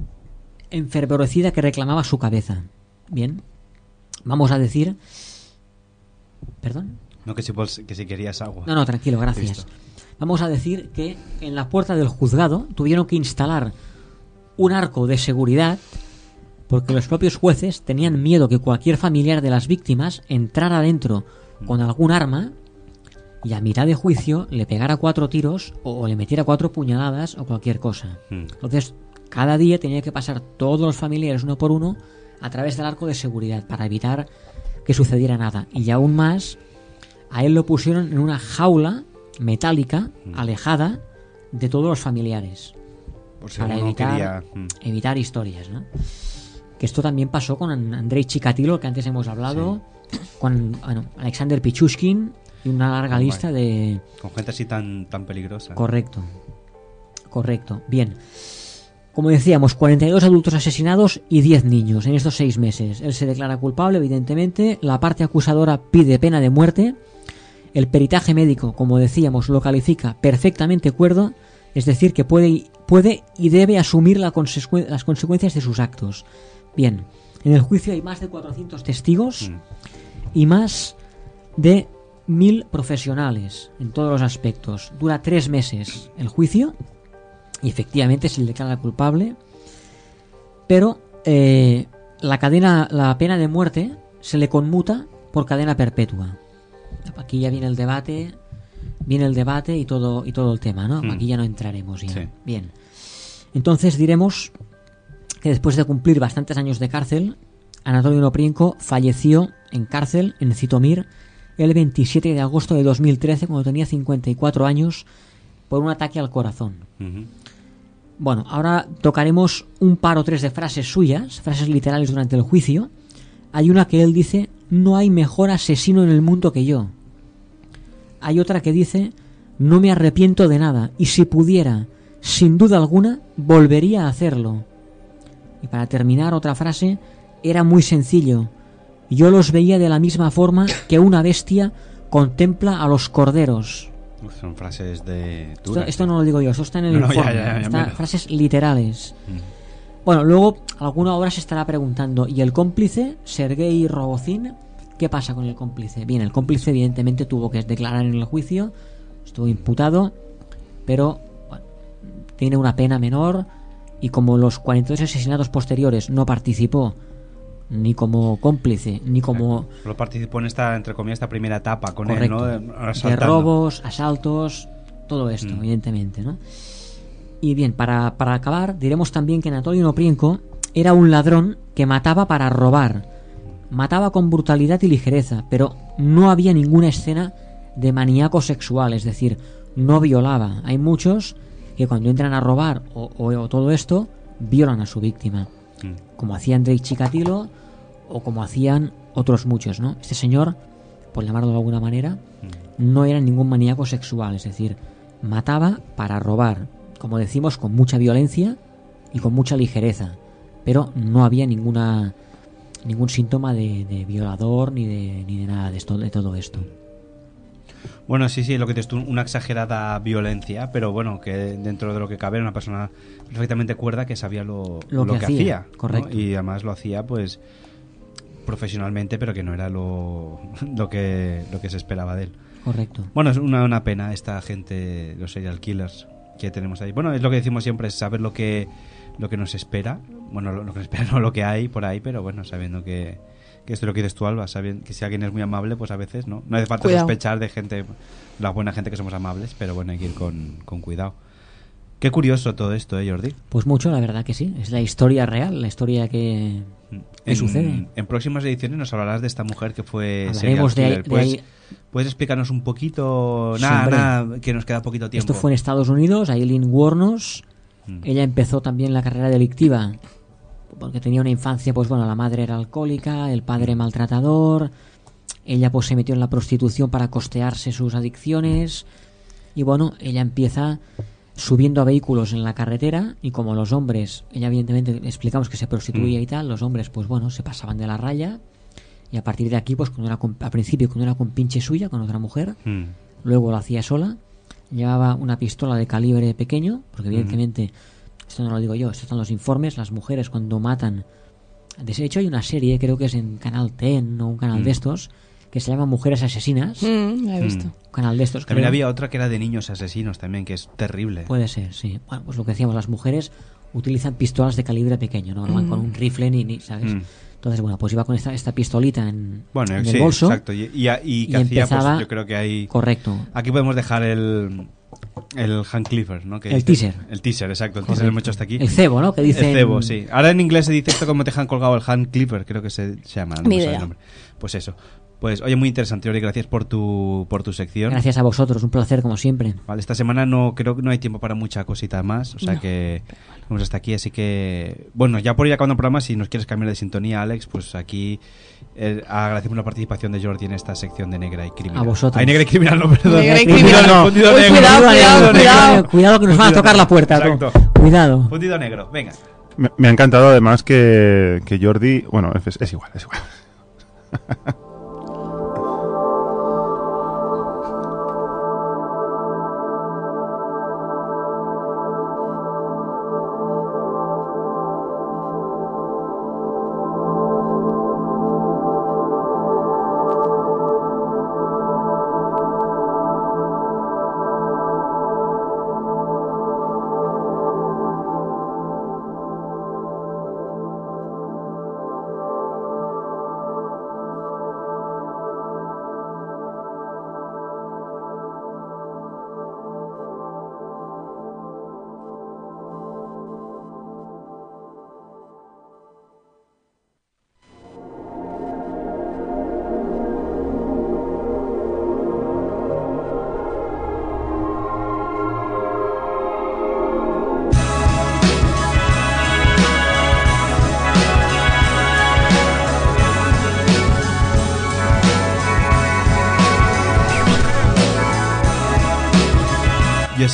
enfervorecida que reclamaba su cabeza. Bien. Vamos a decir... ¿Perdón? No, que si, que si querías agua. No, no, tranquilo, gracias. Listo. Vamos a decir que en la puerta del juzgado tuvieron que instalar un arco de seguridad porque los propios jueces tenían miedo que cualquier familiar de las víctimas entrara dentro con algún arma y a mitad de juicio le pegara cuatro tiros o, le metiera cuatro puñaladas o cualquier cosa. Mm. Entonces, cada día tenía que pasar todos los familiares uno por uno a través del arco de seguridad para evitar que sucediera nada. Y aún más, a él lo pusieron en una jaula metálica alejada de todos los familiares. Por si para evitar, quería, mm. evitar historias, ¿no? Que esto también pasó con An- Andrei Chikatilo, que antes hemos hablado, con bueno, Alexander Pichushkin y una larga lista de... Con gente así tan, tan peligrosa. Correcto. Correcto. Bien. Como decíamos, 42 adultos asesinados y 10 niños en estos seis meses. Él se declara culpable, evidentemente. La parte acusadora pide pena de muerte. El peritaje médico, como decíamos, lo califica perfectamente cuerdo. Es decir, que puede, puede y debe asumir la las consecuencias de sus actos. Bien. En el juicio hay más de 400 testigos y más de mil profesionales en todos los aspectos. Dura tres meses el juicio y efectivamente se le declara culpable, pero eh, la cadena, la pena de muerte se le conmuta por cadena perpetua. Aquí ya viene el debate, viene el debate y todo y todo el tema, ¿no? Mm. Aquí ya no entraremos ya. Sí. Bien. Entonces diremos que después de cumplir bastantes años de cárcel, Anatolio Noprienko falleció en cárcel en Zitomir el 27 de agosto de 2013 cuando tenía 54 años por un ataque al corazón. Bueno, ahora tocaremos un par o tres de frases suyas, frases literales durante el juicio. Hay una que él dice, no hay mejor asesino en el mundo que yo. Hay otra que dice, no me arrepiento de nada y si pudiera, sin duda alguna, volvería a hacerlo. Y para terminar otra frase, era muy sencillo. Yo los veía de la misma forma que una bestia contempla a los corderos. Uf, son frases de Esto, no lo digo yo, esto está en el No, no, ya, informe. ya, ya, está- mira. frases literales. Mm. Bueno, luego alguna hora se estará preguntando, ¿y el cómplice, Sergei Robocin? ¿Qué pasa con el cómplice? Bien, el cómplice evidentemente tuvo que declarar en el juicio, estuvo imputado, pero bueno, tiene una pena menor y como los 42 asesinatos posteriores no participó ni como cómplice, ni como Solo participó en esta, entre comillas, esta primera etapa con Correcto. él, ¿no? De robos, asaltos, todo esto, Mm. evidentemente, ¿no? Y bien, para, para acabar, diremos también que Anatolio Noprienko era un ladrón que mataba para robar. Mataba con brutalidad y ligereza, pero no había ninguna escena de maníaco sexual, es decir, no violaba. Hay muchos que cuando entran a robar o, o- o todo esto, violan a su víctima. Como hacía Andrei Chikatilo o como hacían otros muchos, ¿no? Este señor, por llamarlo de alguna manera, no era ningún maníaco sexual, es decir, mataba para robar, como decimos, con mucha violencia y con mucha ligereza, pero no había ninguna ningún síntoma de, de violador ni de, ni de nada de esto de todo esto. Bueno, sí, sí, lo que dices tú, una exagerada violencia, pero bueno, que dentro de lo que cabe era una persona perfectamente cuerda que sabía lo, Lo que hacía, correcto. Y además lo hacía, pues, profesionalmente, pero que no era lo, lo, que, lo que se esperaba de él. Correcto. Bueno, es una, una pena esta gente, los serial killers que tenemos ahí. Bueno, es lo que decimos siempre, es saber lo que, lo que nos espera. Bueno, lo, lo que nos espera, no lo que hay por ahí, pero bueno, sabiendo que, que esto es lo que dices tú, Alba, sabiendo que si alguien es muy amable, pues a veces no. No hace falta Cuidado. sospechar de gente, la buena gente que somos amables, pero bueno, hay que ir con, con cuidado. Qué curioso todo esto, ¿eh, Jordi? Pues mucho, la verdad que sí, es la historia real, la historia que, que En, sucede. en próximas ediciones nos hablarás de esta mujer que fue Hablaremos de ahí- killer. de ¿Puedes, ahí- puedes explicarnos un poquito? Nada, nada, que nos queda poquito tiempo. Esto fue en Estados Unidos, Aileen Wuornos. Mm. Ella empezó también la carrera delictiva porque tenía una infancia, pues bueno, la madre era alcohólica, el padre maltratador. Ella pues se metió en la prostitución para costearse sus adicciones. Y bueno, ella empieza subiendo a vehículos en la carretera y como los hombres, ella evidentemente explicamos que se prostituía Mm. y tal, los hombres pues bueno, se pasaban de la raya y a partir de aquí pues cuando era con, al principio cuando era con pinche suya, con otra mujer, Mm. luego lo hacía sola, llevaba una pistola de calibre pequeño, porque evidentemente, esto no lo digo yo, esto están los informes, las mujeres cuando matan, de hecho hay una serie, creo que es en Canal 10 o un canal Mm. de estos, que se llama Mujeres Asesinas, Mm, la he visto. Mm. un canal de estos. También creo. había otra que era de niños asesinos también, que es terrible. Puede ser, sí. Bueno, pues lo que decíamos, las mujeres utilizan pistolas de calibre pequeño, no van con un rifle ni, ni ¿sabes? Entonces, bueno, pues iba con esta, esta pistolita en, Bueno, en sí, el bolso. exacto. Y, y, y que y hacía, pues, empezaba- yo creo que hay... Correcto. Aquí podemos dejar el... El hand clipper, ¿no? Que El dice- teaser. El teaser, exacto. El Correcto. teaser lo hemos hecho hasta aquí. El cebo, ¿no? Que dicen- El cebo, sí. Ahora en inglés se dice esto como te dejan colgado el hand clipper, creo que se, se llama. no Ni idea. el nombre. Pues eso. Pues oye, muy interesante, Ori, gracias por tu, por tu sección. Gracias a vosotros, un placer como siempre. Vale, esta semana no creo que no hay tiempo para mucha cosita más, o sea No. que vamos hasta aquí, así que bueno, ya por ir acabando el programa, si nos quieres cambiar de sintonía, Alex, pues aquí eh, agradecemos la participación de Jordi en esta sección de Negra y Criminal. A vosotros. Ay, Negra y Criminal, no, perdón. Negra y Criminal, no. fundido Uy, negro. cuidado, cuidado, cuidado, cuidado que nos van a tocar la puerta. Exacto. Cuidado. Fundido negro, venga. Me, me ha encantado además que, que Jordi. Bueno, es, es igual, es igual.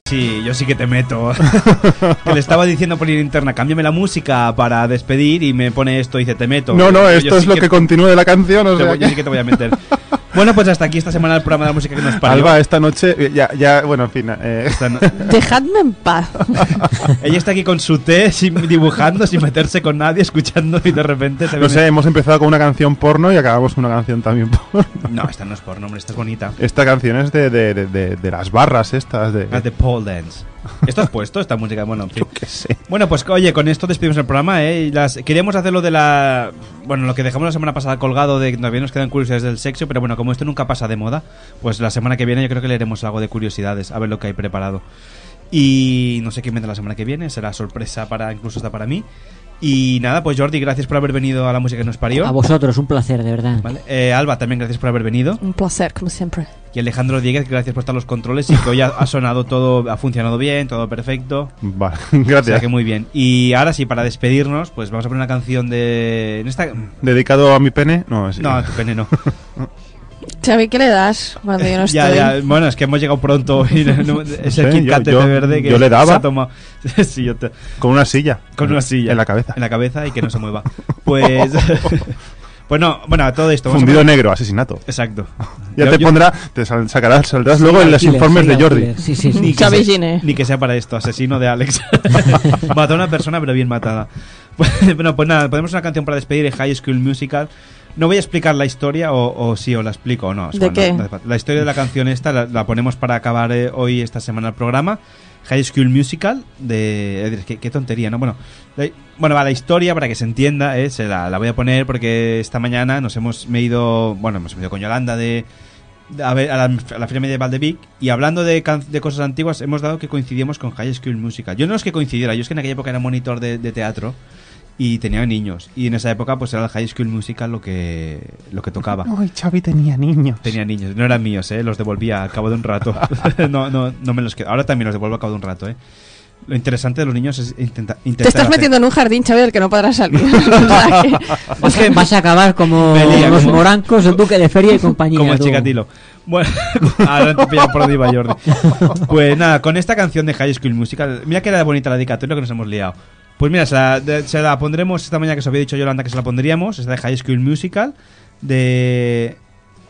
sí, yo sí que te meto. que le estaba diciendo por interna, cámbiame la música para despedir y me pone esto y dice, te meto. No, no, Yo esto es sí lo que, continúa de la canción. O sea voy- yo sí que te voy a meter. bueno, pues hasta aquí esta semana el programa de la música que nos parió. Alba, esta noche, eh, ya, ya bueno, en fin. eh, Dejadme en paz. Ella está aquí con su té, sin, dibujando, sin meterse con nadie, escuchando y de repente se ve... no sé, hemos empezado con una canción porno y acabamos con una canción también porno. No, esta no es porno, hombre, esta es bonita. Esta canción es de, de, de, de- de las barras estas. De, de pole dance. ¿Esto has puesto? Esta música, bueno, en fin. qué sé. Bueno, pues oye, con esto despedimos el programa, ¿eh? Y Las, queríamos hacer lo de la... Bueno, lo que dejamos la semana pasada colgado de que todavía nos quedan curiosidades del sexo, pero bueno, como esto nunca pasa de moda, pues la semana que viene yo creo que leeremos algo de curiosidades, a ver lo que hay preparado. Y no sé quién vendrá la semana que viene, será sorpresa para incluso hasta para mí. Y nada, pues Jordi, gracias por haber venido a la música que nos parió. A vosotros, un placer, de verdad. Vale. Eh, Alba, también gracias por haber venido. Un placer, como siempre. Y Alejandro Dieguez, gracias por estar los controles y que hoy ha, ha sonado todo, ha funcionado bien, todo perfecto. Vale, O sea gracias. que muy bien. Y ahora sí, para despedirnos, pues vamos a poner una canción de... En esta... ¿Dedicado a mi pene? No, sí. No, a tu pene no. Xavi, ¿qué le das cuando yo no estoy? ya, ya, bueno, es que hemos llegado pronto y no- no- es el Sí, Kit yo- Kat de yo- té verde que yo le daba. se ha tomado. Sí, yo te- Con una silla. Con una silla. En la cabeza. En la cabeza y que no se mueva. Pues... pues no, bueno, a todo esto... Fundido negro, asesinato. Exacto. Ya Yo- te yo- pondrá, te sal- sacarás, saldrás Sí, luego en los informes de Jordi. Sí, sí, sí. Ni que, sea, ni que sea para esto, asesino de Alex. Mató a una persona, pero bien matada. bueno, pues nada, ponemos una canción para despedir de High School Musical. No voy a explicar la historia, o, o sí, o la explico o no. ¿De Bueno, qué? la historia de la canción esta la, la ponemos para acabar eh, hoy, esta semana, el programa. High School Musical de... eh, Qué, qué tontería, ¿no? Bueno, la, bueno, va, la historia, para que se entienda, eh, se la, la voy a poner porque esta mañana nos hemos me ido... Bueno, hemos ido con Yolanda de a, ver, a, la, a la Feria Medieval de Vic y hablando de, can- de cosas antiguas hemos dado que coincidimos con High School Musical. Yo no es que coincidiera, yo es que en aquella época era monitor de, de teatro y tenía niños y en esa época pues era el High School Musical lo que lo que tocaba. Ay, Xavi tenía niños. Tenía niños, no eran míos, ¿eh? los devolvía al cabo de un rato. no, no, no me los quedo. Ahora también los devuelvo al cabo de un rato. ¿eh? Lo interesante de los niños es intenta- Te intentar. estás hacer- metiendo en un jardín, Xavi, del que no podrás salir. O sea que- Es que Vas a acabar como los como- morancos, el duque de feria y compañía. Como el tú. chicatilo. Bueno, ahora te por donde iba Jordi. Pues nada, con esta canción de High School Musical, mira que era bonita la dedicatoria que nos hemos liado. Pues mira, se la, se la pondremos esta mañana que os había dicho Yolanda que se la pondríamos, esta de High School Musical, de...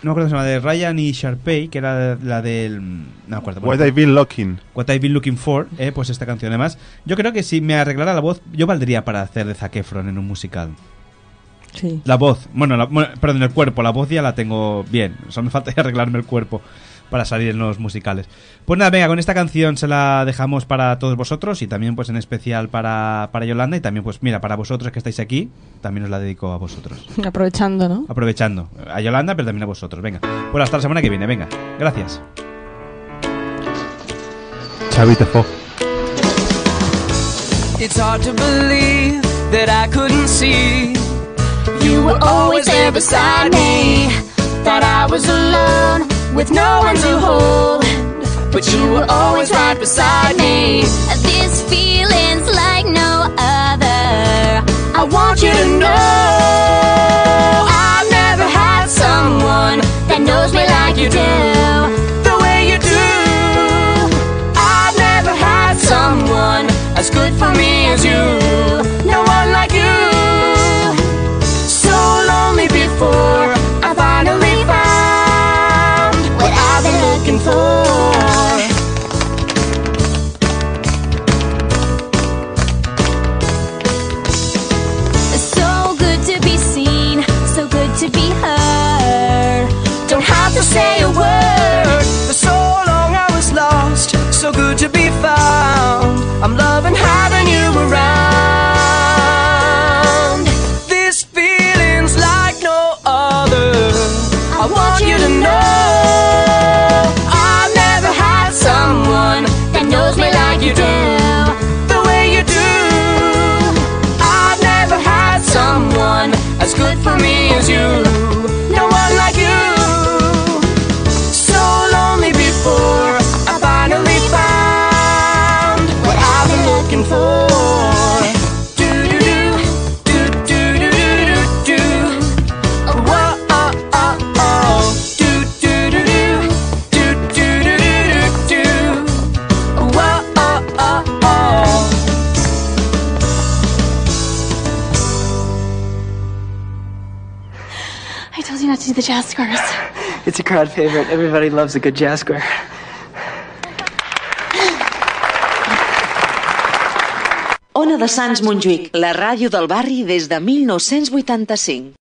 No me acuerdo se llama, de Ryan y Sharpay, que era la del... No me acuerdo. What I've been looking. What I've Been Looking For, eh, pues esta canción. Además, yo creo que si me arreglara la voz, yo valdría para hacer de Zac Efron en un musical. Sí. La voz, bueno, la- bueno, perdón, el cuerpo, la voz ya la tengo bien. Solo me falta arreglarme el cuerpo para salir en los musicales. Pues nada, venga, con esta canción se la dejamos para todos vosotros y también pues en especial para, para Yolanda y también pues mira, para vosotros que estáis aquí, también os la dedico a vosotros. Aprovechando, ¿no? Aprovechando. A Yolanda, pero también a vosotros. Venga. Pues hasta la semana que viene, venga. Gracias. Xavi Tefo. It's hard to believe that I couldn't see. You were always there beside me. Thought I was alone with no one to hold. But you were always right beside me. This feeling's like no other. I want you to know I've never had someone that knows me like you do. The way you do. I've never had someone As good for me as you. So good to be found. I'm loving having you around. This feeling's like no other. I want you to know I've never had someone that knows me like you do. The way you do. I've never had someone As good for me as you. Jazz squares. It's a crowd favorite. Everybody loves a good jazz square. Ona de Sants Montjuïc, la ràdio del barri des de 1985.